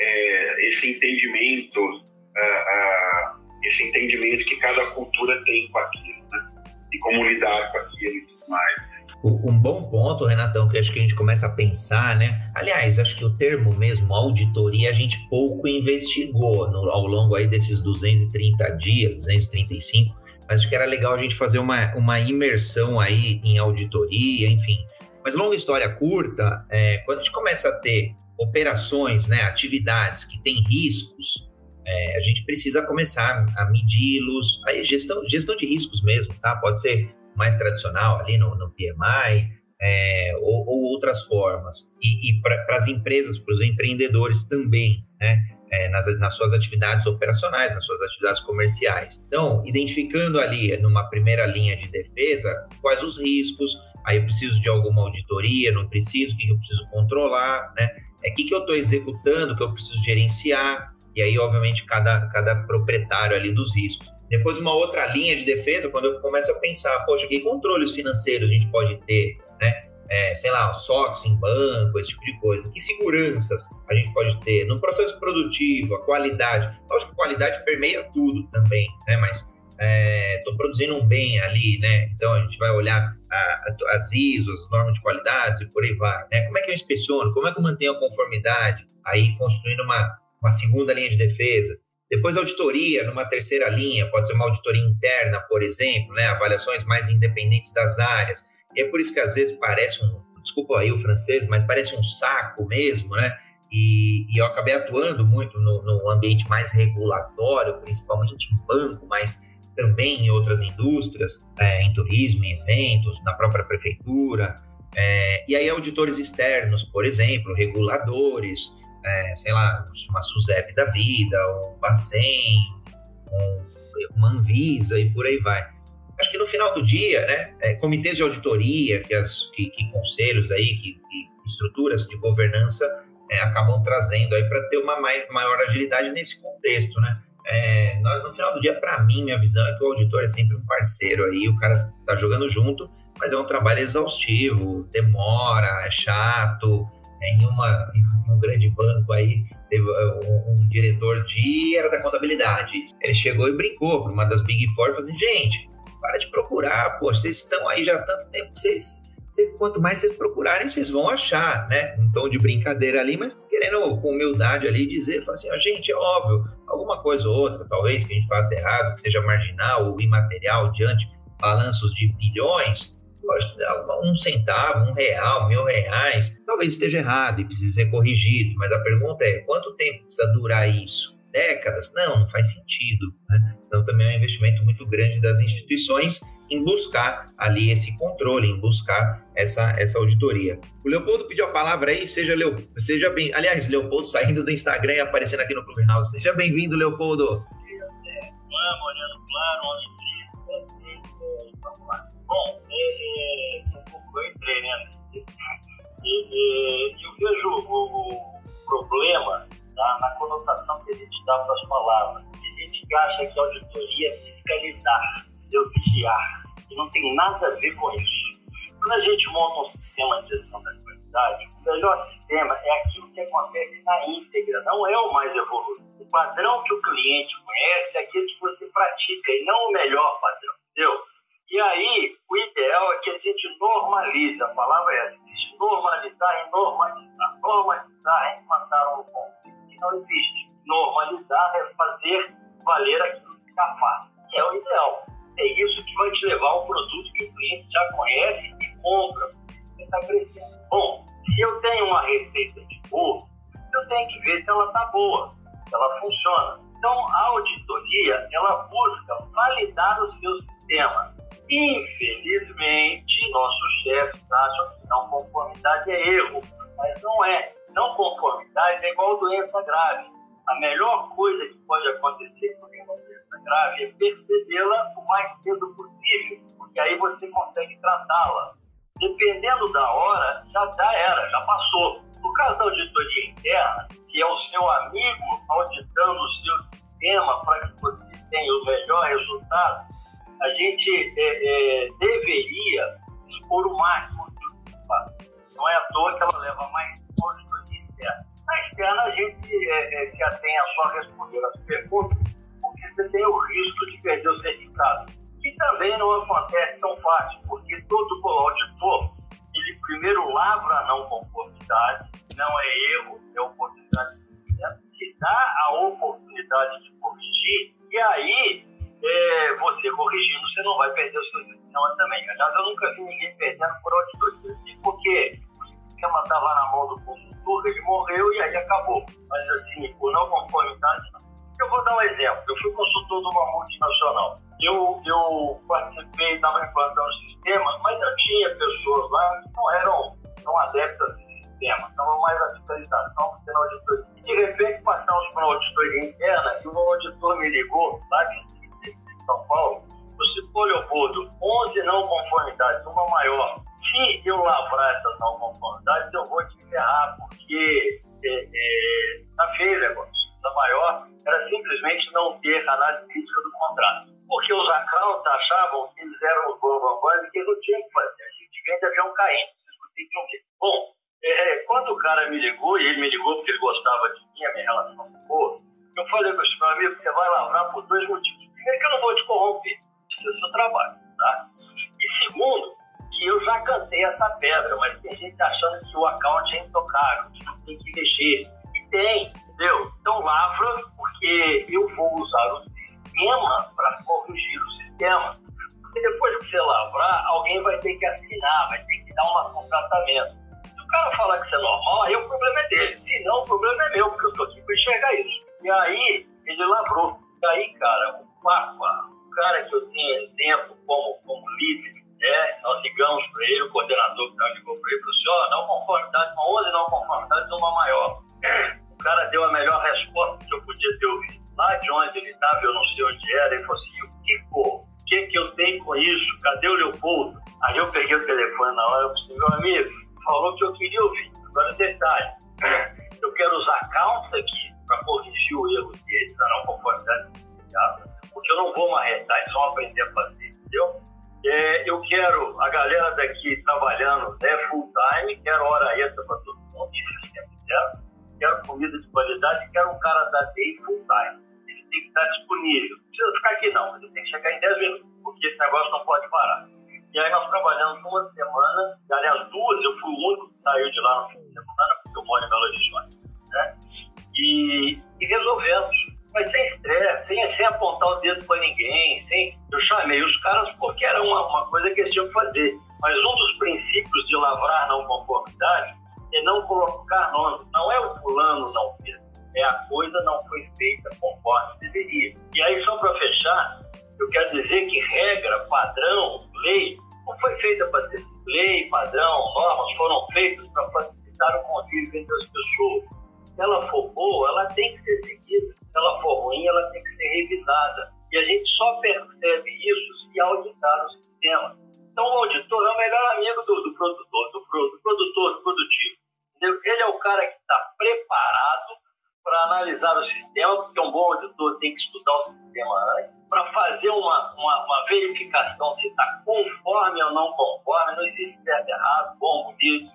é, esse entendimento, uh, uh, esse entendimento que cada cultura tem com aquilo, né? E como lidar com aquilo e tudo mais. Um bom ponto, Renatão, que acho que a gente começa a pensar, né? Aliás, acho que o termo mesmo, auditoria, a gente pouco investigou no, ao longo aí desses 230 dias, 235, mas acho que era legal a gente fazer uma, uma imersão aí em auditoria, enfim. Mas longa história curta, é, quando a gente começa a ter operações, né, atividades que têm riscos, é, a gente precisa começar a medi-los, aí gestão, gestão de riscos mesmo, tá? Pode ser mais tradicional ali no, no PMI, é, ou, ou, outras formas. E, e para as empresas, para os empreendedores também, né? É, nas, nas, suas atividades operacionais, nas suas atividades comerciais. Então, identificando ali numa primeira linha de defesa quais os riscos, aí eu preciso de alguma auditoria, não preciso, o que eu preciso controlar, né? É o que, que eu estou executando, que eu preciso gerenciar, e aí, obviamente, cada, cada proprietário ali dos riscos. Depois, uma outra linha de defesa, quando eu começo a pensar, poxa, que controles financeiros a gente pode ter, né? É, sei lá, SOX em banco, esse tipo de coisa. Que seguranças a gente pode ter no processo produtivo, a qualidade. Acho que qualidade permeia tudo também, né? Mas estou é, produzindo um bem ali, né? Então a gente vai olhar a, a, as ISOs, as normas de qualidade e por aí vai. Né? Como é que eu inspeciono? Como é que eu mantenho a conformidade? Aí construindo uma, uma segunda linha de defesa. Depois, auditoria numa terceira linha, pode ser uma auditoria interna, por exemplo, né? avaliações mais independentes das áreas. E é por isso que às vezes parece um, desculpa aí o francês, mas parece um saco mesmo, né? E, e eu acabei atuando muito no, no, ambiente mais regulatório, principalmente em banco, mas também em outras indústrias, é, em turismo, em eventos, na própria prefeitura. É, e aí, auditores externos, por exemplo, reguladores, é, sei lá, uma SUSEP da vida, um Bacen, um, uma Anvisa e por aí vai. Acho que no final do dia, né, é, comitês de auditoria, que, as, que, que conselhos aí, que, que, estruturas de governança é, acabam trazendo aí para ter uma mai, maior agilidade nesse contexto, né? É, no, no, final do dia, para mim, minha visão é que o auditor é sempre um parceiro aí, o cara tá jogando junto, mas é um trabalho exaustivo, demora, é chato. É, em, uma, em um grande banco aí, teve uh, um, um, diretor de era da contabilidade. Ele chegou e brincou para uma das Big Four, falou assim, gente, para de procurar, pô, vocês estão aí já há tanto tempo, vocês quanto mais vocês procurarem, vocês vão achar, né? Um tom de brincadeira ali, mas querendo com humildade ali dizer, falar assim, ó, gente, é óbvio, alguma coisa ou outra, talvez que a gente faça errado, que seja marginal ou imaterial diante balanços de bilhões, um centavo, um real, mil reais, talvez esteja errado e precise ser corrigido, mas a pergunta é, quanto tempo precisa durar isso? Décadas? Não, não faz sentido. Né? Senão também é um investimento muito grande das instituições em buscar ali esse controle, em buscar essa, essa auditoria. O Leopoldo pediu a palavra aí, seja, Leo, seja bem. Aliás, Leopoldo saindo do Instagram e aparecendo aqui no Clubhouse. Seja bem-vindo, Leopoldo. Bom, eu vejo o, problema tá, na conotação que a gente dá para as palavras. A gente acha que auditoria é fiscalizar, vigiar e não tem nada a ver com isso. Quando a gente monta um sistema de gestão da qualidade, o melhor sistema é aquilo que acontece na íntegra, não é o mais evoluído. O padrão que o cliente conhece é aquele que você pratica e não o melhor padrão, entendeu? E aí, o ideal é que a gente normalize, a palavra é essa, existe normalizar e normalizar. Normalizar é mandar um conceito que não existe. Normalizar é fazer valer aquilo que está fácil, que é o ideal é isso que vai te levar ao produto que o cliente já conhece e compra. Você está crescendo. Bom, se eu tenho uma receita de bolo, eu tenho que ver se ela está boa, se ela funciona. Então, a auditoria, ela busca validar o seu sistema. Infelizmente, nossos chefes acham que não conformidade é erro, mas não é. Não conformidade é igual doença grave. A melhor coisa que pode acontecer com uma doença grave é percebê-la o mais cedo possível, porque aí você consegue tratá-la. Dependendo da hora, já, já era, já passou. No caso da auditoria interna, que é o seu amigo auditando o seu sistema para que você tenha o melhor resultado, a gente é, é, deveria expor o máximo Não é à toa que ela leva mais tempo auditoria interna. Na externa, a gente é, é, se atém a só responder as perguntas, porque você tem o risco de perder o certificado. E também não acontece tão fácil, porque todo auditor, ele primeiro lavra a não conformidade, não é erro, é oportunidade de dá a oportunidade de corrigir, e aí é, você corrigindo, você não vai perder o seu sistema também. Aliás, eu nunca vi ninguém perdendo por auditoria, porque o sistema estava na mão do consultor ele morreu e aí acabou. Mas assim, por não conformidade. Eu vou dar um exemplo. Eu fui consultor de uma multinacional. Eu, eu participei, estava implantando o sistema, mas eu tinha pessoas lá que não eram tão adeptas desse sistema, estavam mais na fiscalização do que na auditoria. E de repente passamos para uma auditoria interna e o auditor me ligou lá de São Paulo. Você, pô, Leopoldo, 11 não conformidades, uma maior se eu lavrar essas não conformidades, eu vou te ferrar, porque é, é, tá feio o negócio. A maior era simplesmente não ter análise crítica do contrato. Porque os accounts achavam que eles eram os bambambãs e que não tinham que fazer. A gente vende avião caindo. Bom, é, quando o cara me ligou, e ele me ligou porque ele gostava de mim, a minha relação boa, eu falei para meu amigo, você vai lavrar por dois motivos. Primeiro que eu não vou te corromper, isso é seu trabalho, tá? E segundo, que eu já cantei essa pedra, mas tem gente achando que o account é intocável, que não tem que mexer. E tem, entendeu? Então lavra, porque eu vou usar o sistema para corrigir o sistema. Porque depois que você lavrar, alguém vai ter que assinar, vai ter que dar um tratamento. Se o cara falar que isso é normal, aí o problema é dele. Se não, o problema é meu, porque eu estou aqui para enxergar isso. E aí, ele lavrou. E aí, cara, o Papa, o cara que eu tenho exemplo como, como líder, né? Nós ligamos para ele, o coordenador que tá ligou para ele, falou assim, ó, oh, não conformidade com 11 não conformidade uma maior. O cara deu a melhor resposta que eu podia ter ouvido. Lá de onde ele estava, eu não sei onde era, ele falou assim, o que for? O que, que eu tenho com isso? Cadê o Leopoldo? Aí eu peguei o telefone na hora e falei, meu amigo, falou que eu queria ouvir. Agora detalhe, eu quero usar counts aqui para corrigir o erro deles, a não conformidade porque eu não vou marretar, eles vão aprender a fazer, entendeu? É, eu quero a galera daqui trabalhando né, full time, quero hora extra para todo mundo, isso eu sempre quero. Quero comida de qualidade, quero um cara da day full time. Ele tem que estar disponível. Não precisa ficar aqui não, ele tem que chegar em 10 minutos, porque esse negócio não pode parar. E aí nós trabalhamos uma semana, e aliás, duas, eu fui o único que saiu de lá no fim de semana, porque eu moro em Belo Horizonte. Né? E, e resolvemos mas sem estresse, sem, sem apontar o dedo para ninguém. Sem... Eu chamei os caras porque era uma, uma coisa que eles tinham que fazer. Mas um dos princípios de lavrar não conformidade é não colocar nome. Não é o fulano não fez, é a coisa não foi feita conforme deveria. E aí, só para fechar, eu quero dizer que regra, padrão, lei, não foi feita para ser lei, padrão, normas foram feitas para facilitar o convívio entre as pessoas. Se ela for boa, ela tem que ser seguida se ela for ruim, ela tem que ser revisada. E a gente só percebe isso se auditar o sistema. Então, o auditor é o melhor amigo do, do produtor, do, do produtor, do produtivo. Entendeu? Ele é o cara que está preparado para analisar o sistema, porque um bom auditor tem que estudar o sistema antes, para fazer uma, uma, uma, verificação se está conforme ou não conforme, não existe certo errado, bom, bonito,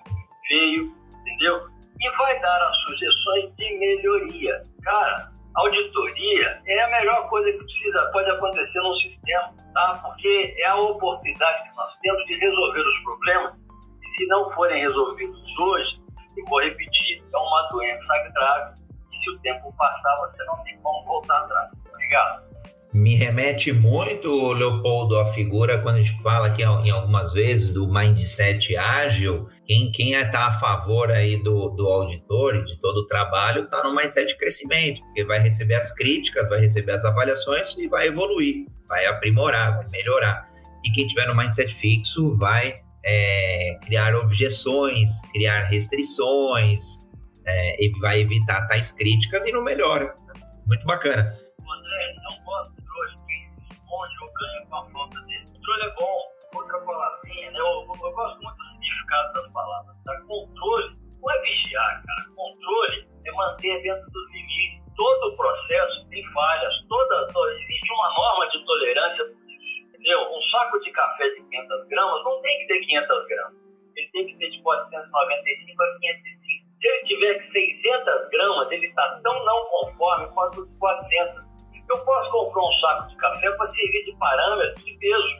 feio, entendeu? E vai dar as sugestões de melhoria. Cara, auditoria é a melhor coisa que precisa, pode acontecer num sistema, tá? porque é a oportunidade que nós temos de resolver os problemas. E se não forem resolvidos hoje, eu vou repetir, é uma doença grave e se o tempo passar, você não tem como voltar atrás. Obrigado me remete muito, Leopoldo, a figura quando a gente fala aqui em algumas vezes do mindset ágil. Quem, quem está a favor aí do, do auditor e de todo o trabalho está no mindset de crescimento, porque vai receber as críticas, vai receber as avaliações e vai evoluir, vai aprimorar, vai melhorar. E quem tiver no mindset fixo vai é, criar objeções, criar restrições, é, e vai evitar tais críticas e não melhora. Muito bacana. Eu ganho com a falta dele. Controle é bom, outra palavrinha, né? Eu, eu, eu gosto muito do significado das palavras. Tá? Controle não é vigiar, cara. Controle é manter dentro dos limites. Todo o processo tem falhas, toda, toda existe uma norma de tolerância. Entendeu? Um saco de café de 500 gramas não tem que ter 500 gramas. Ele tem que ter de 495 a 505. Se ele tiver 600 gramas, ele está tão não conforme quanto os 400. Eu posso comprar um saco de café para servir de parâmetro de peso,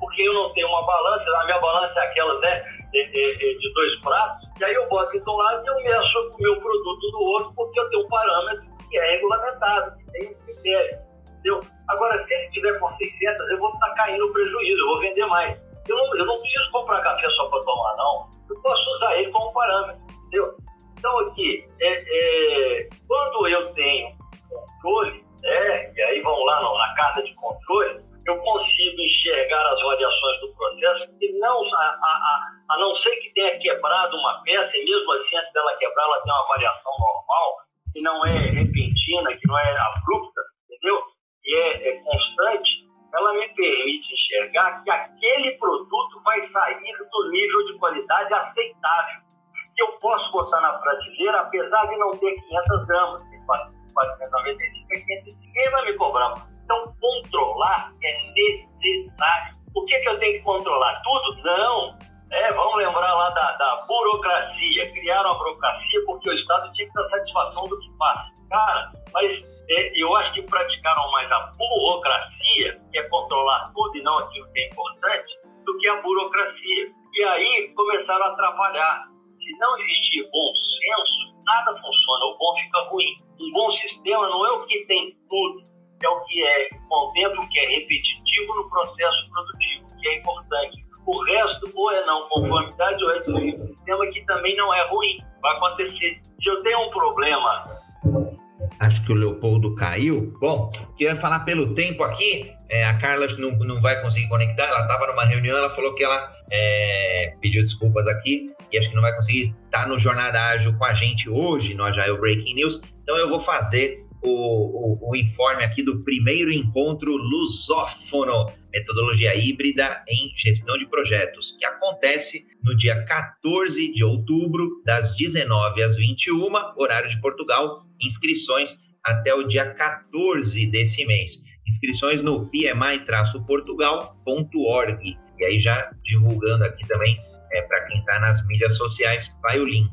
porque eu não tenho uma balança, a minha balança é aquela né, de, de, de dois pratos, e aí eu boto de um lado e eu meço o meu produto do outro, porque eu tenho um parâmetro que é regulamentado, que tem um critério. Entendeu? Agora, se ele tiver com 600, eu vou estar caindo prejuízo, eu vou vender mais. Eu não, eu não preciso comprar café só para tomar, não. Eu posso usar ele como parâmetro, entendeu? Então, aqui, é, é, quando eu tenho controle, é, e aí vamos lá na carta de controle, eu consigo enxergar as variações do processo e não, a, a, a, não ser que tenha quebrado uma peça, e mesmo assim, antes dela quebrar, ela tem uma variação normal, que não é repentina, que não é abrupta, entendeu? E é, é constante, ela me permite enxergar que aquele produto vai sair do nível de qualidade aceitável. Eu posso botar na prateleira, apesar de não ter 500 gramas, 495 é 505, ninguém vai me cobrar. Então, controlar é necessário. O que, que eu tenho que controlar? Tudo? Não. É, vamos lembrar lá da, da burocracia. Criaram a burocracia porque o Estado tinha que dar satisfação do que faz. Cara, mas é, eu acho que praticaram mais a burocracia, que é controlar tudo e não aquilo que é importante, do que a burocracia. E aí começaram a atrapalhar. Se não existir bom senso, nada funciona, o bom fica ruim. Um bom sistema não é o que tem tudo, é o que é contempla o que é repetitivo no processo produtivo, que é importante. O resto ou é não conformidade ou é desvio. sistema que também não é ruim. Vai acontecer. Se eu tenho um problema acho que o Leopoldo caiu. Bom, queria falar pelo tempo aqui. É, a Carla não, não vai conseguir conectar. Ela estava numa reunião, ela falou que ela é, pediu desculpas aqui e acho que não vai conseguir estar tá no Jornada Ágil com a gente hoje no Agile Breaking News. Então eu vou fazer o, o, o, informe aqui do primeiro encontro lusófono, metodologia híbrida em gestão de projetos, que acontece no dia 14 de outubro, das 19 às 21, horário de Portugal. Inscrições até o dia 14 desse mês. Inscrições no pmi-portugal.org. E aí, já divulgando aqui também, é, para quem está nas mídias sociais, vai o link.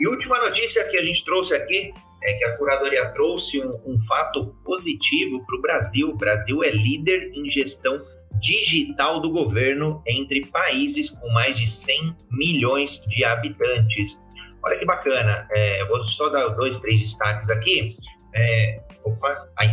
E última notícia que a gente trouxe aqui é que a curadoria trouxe um, um fato positivo para o Brasil. O Brasil é líder em gestão digital do governo entre países com mais de 100 milhões de habitantes. Olha que bacana, é, vou só dar dois, três destaques aqui. É, opa, aí,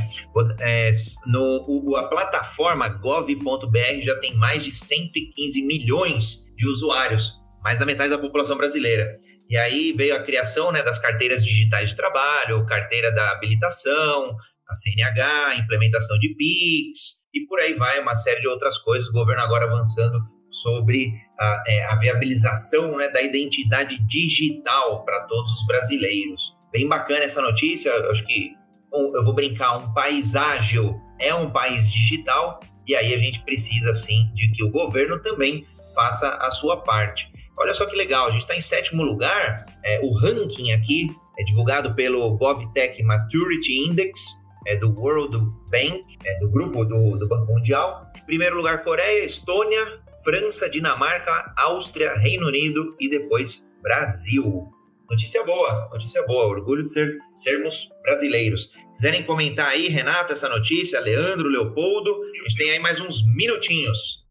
é, no, a plataforma gov.br já tem mais de 115 milhões de usuários, mais da metade da população brasileira. E aí veio a criação né, das carteiras digitais de trabalho, carteira da habilitação, a CNH, implementação de PIX e por aí vai uma série de outras coisas. O governo agora avançando sobre a, é, a viabilização né, da identidade digital para todos os brasileiros. Bem bacana essa notícia. Acho que eu vou brincar, um país ágil é um país digital e aí a gente precisa sim de que o governo também faça a sua parte. Olha só que legal, a gente está em sétimo lugar. É, o ranking aqui é divulgado pelo GovTech Maturity Index é, do World Bank, é, do grupo do, do Banco Mundial. Primeiro lugar, Coreia, Estônia, França, Dinamarca, Áustria, Reino Unido e depois Brasil. Notícia boa, notícia boa, orgulho de ser, sermos brasileiros. Quiserem comentar aí, Renato, essa notícia, Leandro, Leopoldo, a gente tem aí mais uns minutinhos.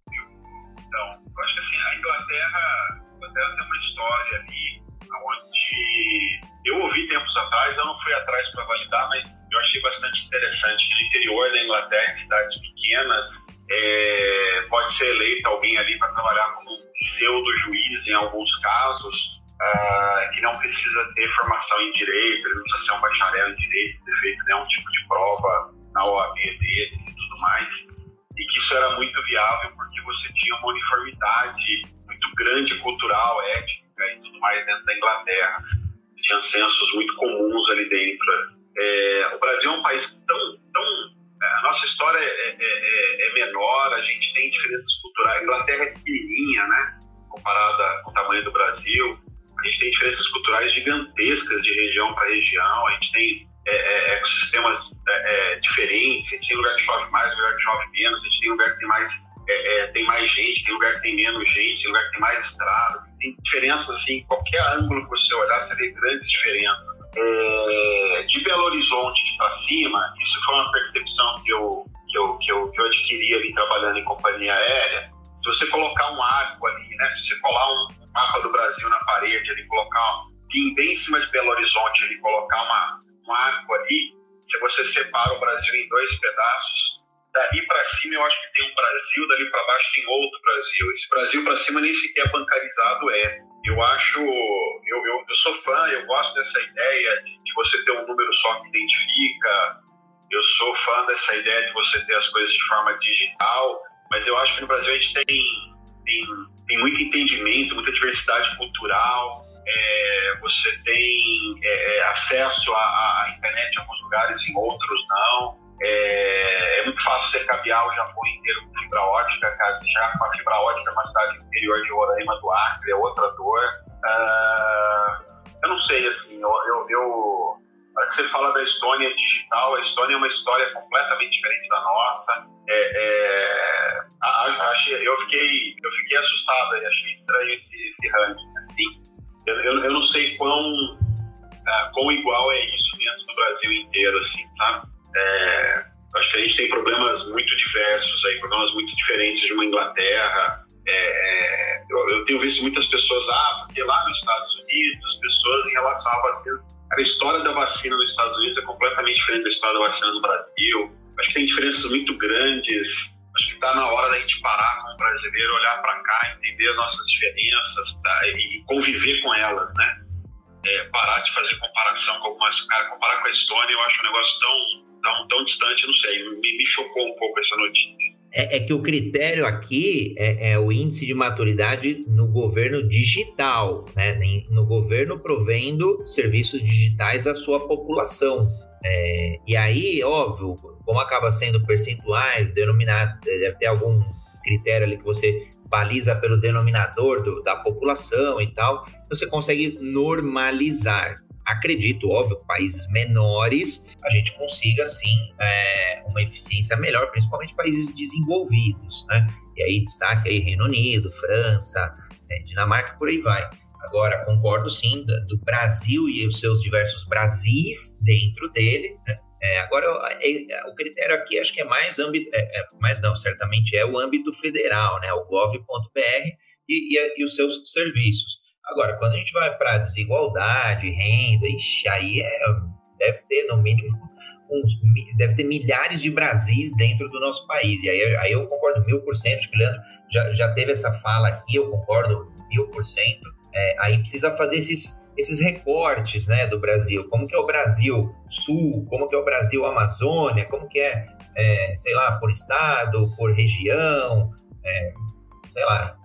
Assim, a Inglaterra Inglaterra tem uma história ali onde eu ouvi tempos atrás, eu não fui atrás para validar, mas eu achei bastante interessante que no interior da Inglaterra, em cidades pequenas, é, pode ser eleito alguém ali para trabalhar como pseudo-juiz em alguns casos, uh, que não precisa ter formação em direito, ele não precisa ser um bacharel em direito, ter feito nenhum tipo de prova na OAB dele e tudo mais, isso era muito viável porque você tinha uma uniformidade muito grande cultural, étnica e tudo mais dentro da Inglaterra. Tinha censos muito comuns ali dentro. É, o Brasil é um país tão. tão é, a nossa história é, é, é, é, menor, a gente tem diferenças culturais. A Inglaterra é pequenininha, né? Comparada com o tamanho do Brasil. A gente tem diferenças culturais gigantescas de região para região. A gente tem é, ecossistemas diferentes. A gente tem lugar que chove mais, lugar que chove menos. A gente tem lugar que tem mais é, é, tem mais gente, tem lugar que tem menos gente, tem lugar que tem mais estrada, tem diferenças assim, qualquer ângulo que você olhar, você vê grandes diferenças. É, de Belo Horizonte para cima, isso foi uma percepção que eu, que, eu, que, eu, que eu adquiri ali trabalhando em companhia aérea. Se você colocar um arco ali, né, se você colar um mapa do Brasil na parede ali, colocar um, bem em cima de Belo Horizonte ali, colocar uma, um arco ali, se você separa o Brasil em dois pedaços, dali para cima eu acho que tem um Brasil, dali para baixo tem outro Brasil. Esse Brasil para cima nem sequer bancarizado é. Eu acho, eu, eu, eu, sou fã, eu gosto dessa ideia de, de você ter um número só que identifica. Eu sou fã dessa ideia de você ter as coisas de forma digital, mas eu acho que no Brasil a gente tem, tem, tem muito entendimento, muita diversidade cultural. É, você tem é, acesso à, à internet em alguns lugares, em outros não. É, é, muito fácil você cabear o Japão inteiro com fibra ótica, cara. Você já com a fibra ótica uma cidade interior de Roraima do Acre, é outra dor. Uh, eu não sei, assim, eu, eu, eu a que você fala da Estônia digital, a Estônia é uma história completamente diferente da nossa. É, é, achei, eu, fiquei, eu fiquei assustado e achei estranho esse, esse ranking. Assim, eu, eu, eu não sei quão, uh, quão igual é isso dentro do Brasil inteiro, assim, sabe? É, acho que a gente tem problemas muito diversos aí, problemas muito diferentes de uma Inglaterra. É, eu, eu, tenho visto muitas pessoas, ah, porque lá nos Estados Unidos, as pessoas em relação à vacina, a história da vacina nos Estados Unidos é completamente diferente da história da vacina no Brasil. Acho que tem diferenças muito grandes. Acho que está na hora da gente parar como brasileiro, olhar para cá, entender as nossas diferenças tá? e conviver com elas, né? É, parar de fazer comparação com algumas. Cara, comparar com a Estônia, eu acho um negócio tão tão, tão distante, não sei, me, me chocou um pouco essa notícia. É, é, que o critério aqui é, é, o índice de maturidade no governo digital, né? no governo provendo serviços digitais à sua população. É, e aí, óbvio, como acaba sendo percentuais, denominado, deve ter algum critério ali que você baliza pelo denominador do, da população e tal, você consegue normalizar. Acredito, óbvio, países menores, a gente consiga sim é, uma eficiência melhor, principalmente países desenvolvidos, né? E aí destaque aí Reino Unido, França, é, Dinamarca, por aí vai. Agora, concordo sim do Brasil e os seus diversos Brasis dentro dele, né? É, agora, é, o critério aqui acho que é mais âmbito, é, é, mas não, certamente é o âmbito federal, né? O gov.br e, e, e, os seus serviços. Agora, quando a gente vai para desigualdade, renda, ixi, aí é, deve ter no mínimo uns, deve ter milhares de Brasis dentro do nosso país. E aí, aí eu concordo mil por cento, acho que o Leandro já, já teve essa fala aqui, eu concordo mil por cento. É, aí precisa fazer esses, esses recortes né, do Brasil. Como que é o Brasil Sul, como que é o Brasil Amazônia, como que é, é sei lá, por estado, por região, é, sei lá,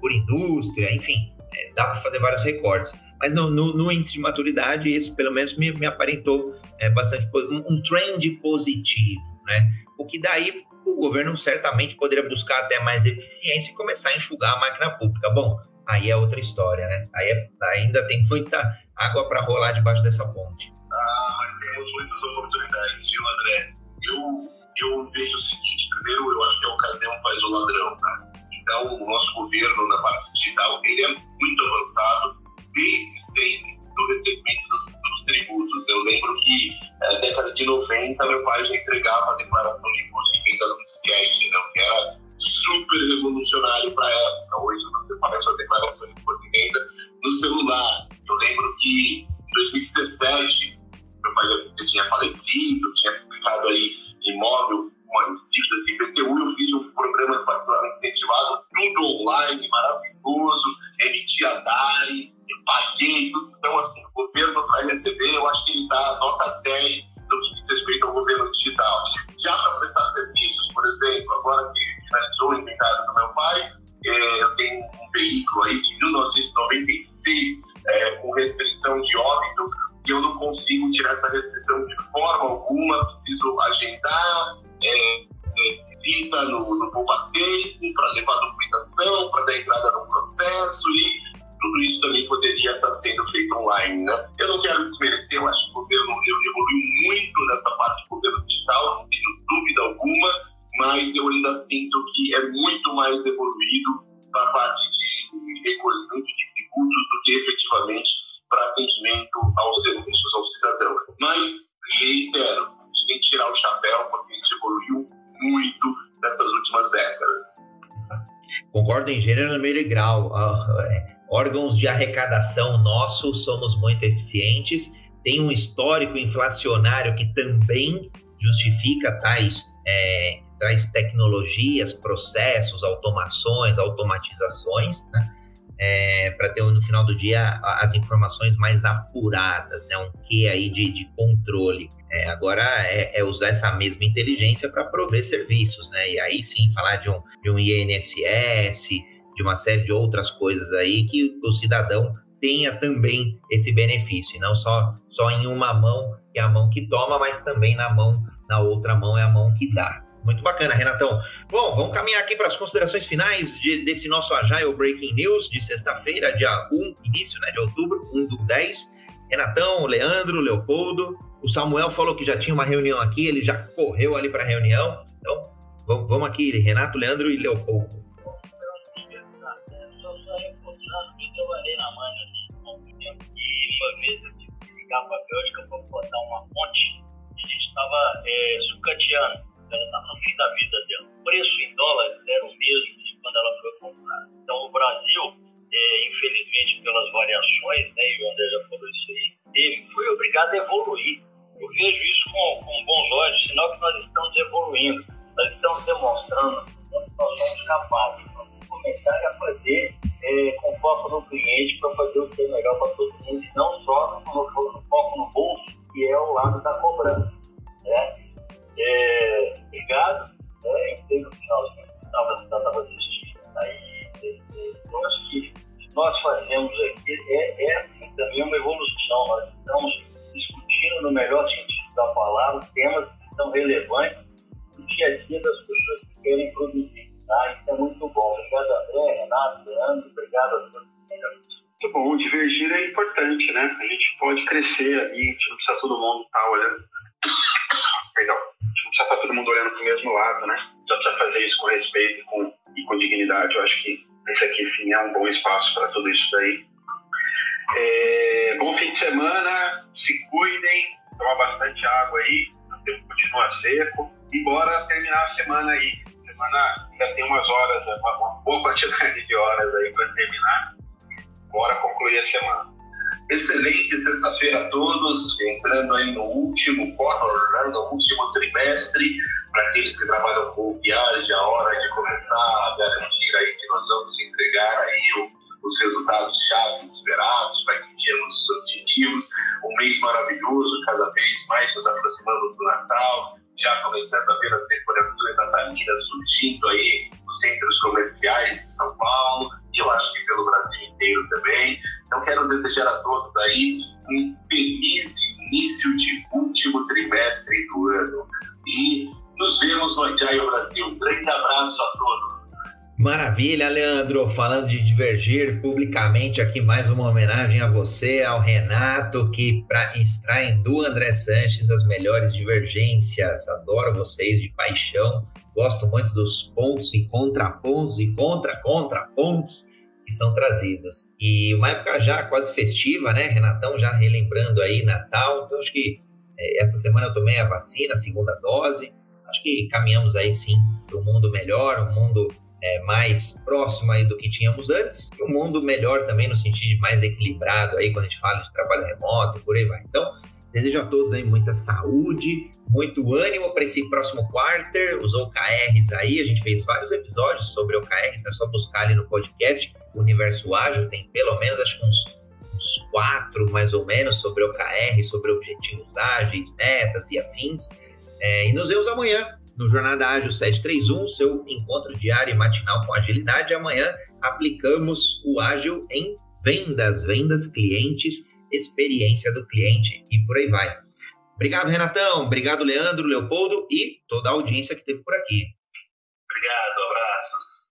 por indústria, enfim, é, dá para fazer vários recortes. Mas no, no, no, índice de maturidade, isso pelo menos me, me aparentou é, bastante um, um trend positivo, né? O que daí o governo certamente poderia buscar até mais eficiência e começar a enxugar a máquina pública. Bom, aí é outra história, né? Aí é, ainda tem muita água para rolar debaixo dessa ponte. Ah, mas temos muitas oportunidades, viu, André? Eu, eu vejo o seguinte: primeiro, eu acho que a ocasião faz o ladrão, né? Então, o nosso governo na parte digital ele é muito avançado desde sempre no recebimento dos, dos tributos. Eu lembro que na é, década de 90 meu pai já entregava a declaração de imposto de renda no disquete, né? que era super revolucionário para a época. Hoje você faz sua declaração de imposto de renda no celular. Eu lembro que em 2017 meu pai já tinha falecido, tinha ficado aí imóvel com as dívidas em PTU, eu fiz um programa de parcelamento incentivado, tudo online, maravilhoso, emitia DAI, paguei, então assim, o governo vai receber, eu acho que ele dá nota 10 no que diz respeito ao governo digital. Já para prestar serviços, por exemplo, agora que finalizou o inventário do meu pai, é, eu tenho um veículo aí de 1996 é, com restrição de óbito e eu não consigo tirar essa restrição de forma alguma, preciso agendar, é, é, visita no, no para levar documentação, para dar entrada no processo e tudo isso também poderia estar sendo feito online. Né? Eu não quero desmerecer, eu acho que o governo evoluiu muito nessa parte do governo digital, não tenho dúvida alguma, mas eu ainda sinto que é muito mais evoluído para a parte de recolhimento de tributos do que efetivamente para atendimento aos serviços ao cidadão. Mas, reitero, a gente tem que tirar o chapéu porque a gente evoluiu muito nessas últimas décadas. Concordo em gênero, número e grau. Órgãos de arrecadação nossos somos muito eficientes, tem um histórico inflacionário que também justifica tais, é, tais tecnologias, processos, automações, automatizações, né? É, para ter no final do dia as informações mais apuradas, né? um que aí de, de controle. É, agora é, é, usar essa mesma inteligência para prover serviços, né? E aí sim falar de um, de um INSS, de uma série de outras coisas aí que o cidadão tenha também esse benefício, e não só, só em uma mão é a mão que toma, mas também na mão, na outra mão é a mão que dá. Muito bacana, Renatão. Bom, vamos caminhar aqui para as considerações finais de, desse nosso Agile Breaking News de sexta-feira, dia 1, início né, de outubro, 1 do 10. Renatão, Leandro, Leopoldo. O Samuel falou que já tinha uma reunião aqui, ele já correu ali para a reunião. Então, vamos, vamos aqui, Renato, Leandro e Leopoldo. Para a para botar uma ponte e a gente estava é, sucateando. Ela estava no fim da vida dela. O preço em dólares era o mesmo de quando ela foi comprada. Então o Brasil, é, infelizmente pelas variações, né, e o André já falou isso aí, ele foi obrigado a evoluir. Eu vejo isso com, com bons olhos, sinal que nós estamos evoluindo. Nós estamos demonstrando que nós somos capazes. Vamos começar a fazer é, com foco no cliente para fazer o que é melhor para todo mundo, não só no, foco no bolso, que é o lado da cobrança. Né? É, obrigado, né? entrei no final, no final estava assistindo. Aí, é, é, acho que nós fazemos aqui é, é assim, também uma evolução. Nós estamos discutindo, no melhor sentido da palavra, temas que são relevantes no dia a dia das pessoas que querem produzir. Tá? Isso é muito bom. Obrigado, André, Renato, Leandro, obrigado a todos. Muito bom, divergir é importante, né? A gente pode crescer ali, a gente não precisa todo mundo estar tá olhando. Perdão, a gente não precisa estar tá todo mundo olhando para o mesmo lado, né? Só precisa fazer isso com respeito e com, e com dignidade. Eu acho que esse aqui sim é um bom espaço para tudo isso daí. É, bom fim de semana, se cuidem, tomar bastante água aí, o tempo continua seco e bora terminar a semana aí. Semana ainda tem umas horas, uma boa quantidade de horas aí para terminar. Bora concluir a semana. Excelente sexta-feira a todos, entrando aí no último quarto, né, no último trimestre, para aqueles que trabalham com viagem, a hora de começar a garantir aí que nós vamos entregar aí o os resultados-chave esperados, para atingirmos os objetivos. Um mês maravilhoso, cada vez mais nos aproximando do Natal, já começando a ver as decorações natalinas surgindo aí nos centros comerciais de São Paulo e eu acho que pelo Brasil inteiro também. Então quero desejar a todos aí um feliz início de último trimestre do ano e nos vemos no Agile Brasil. Um grande abraço a todos. Maravilha, Leandro. Falando de divergir publicamente aqui, mais uma homenagem a você, ao Renato, que para extraem do André Sanches as melhores divergências. Adoro vocês de paixão. Gosto muito dos pontos e contrapontos e contra-contrapontos que são trazidos. E uma época já quase festiva, né, Renatão? Já relembrando aí Natal. Então, acho que é, essa semana eu tomei a vacina, a segunda dose. Acho que caminhamos aí sim para um mundo melhor, um mundo é, mais próximo aí do que tínhamos antes, e um mundo melhor também no sentido mais equilibrado aí quando a gente fala de trabalho remoto e por aí vai. Então, desejo a todos aí muita saúde, muito ânimo para esse próximo quarter, os OKRs aí, a gente fez vários episódios sobre OKR, então é só buscar ali no podcast, o Universo Ágil tem pelo menos acho que uns, uns quatro mais ou menos sobre OKR, sobre objetivos ágeis, metas e afins, é, e nos vemos amanhã no Jornada Ágil 731, seu encontro diário e matinal com agilidade. Amanhã aplicamos o ágil em vendas, vendas, clientes, experiência do cliente e por aí vai. Obrigado, Renatão. Obrigado, Leandro, Leopoldo e toda a audiência que teve por aqui. Obrigado, abraços.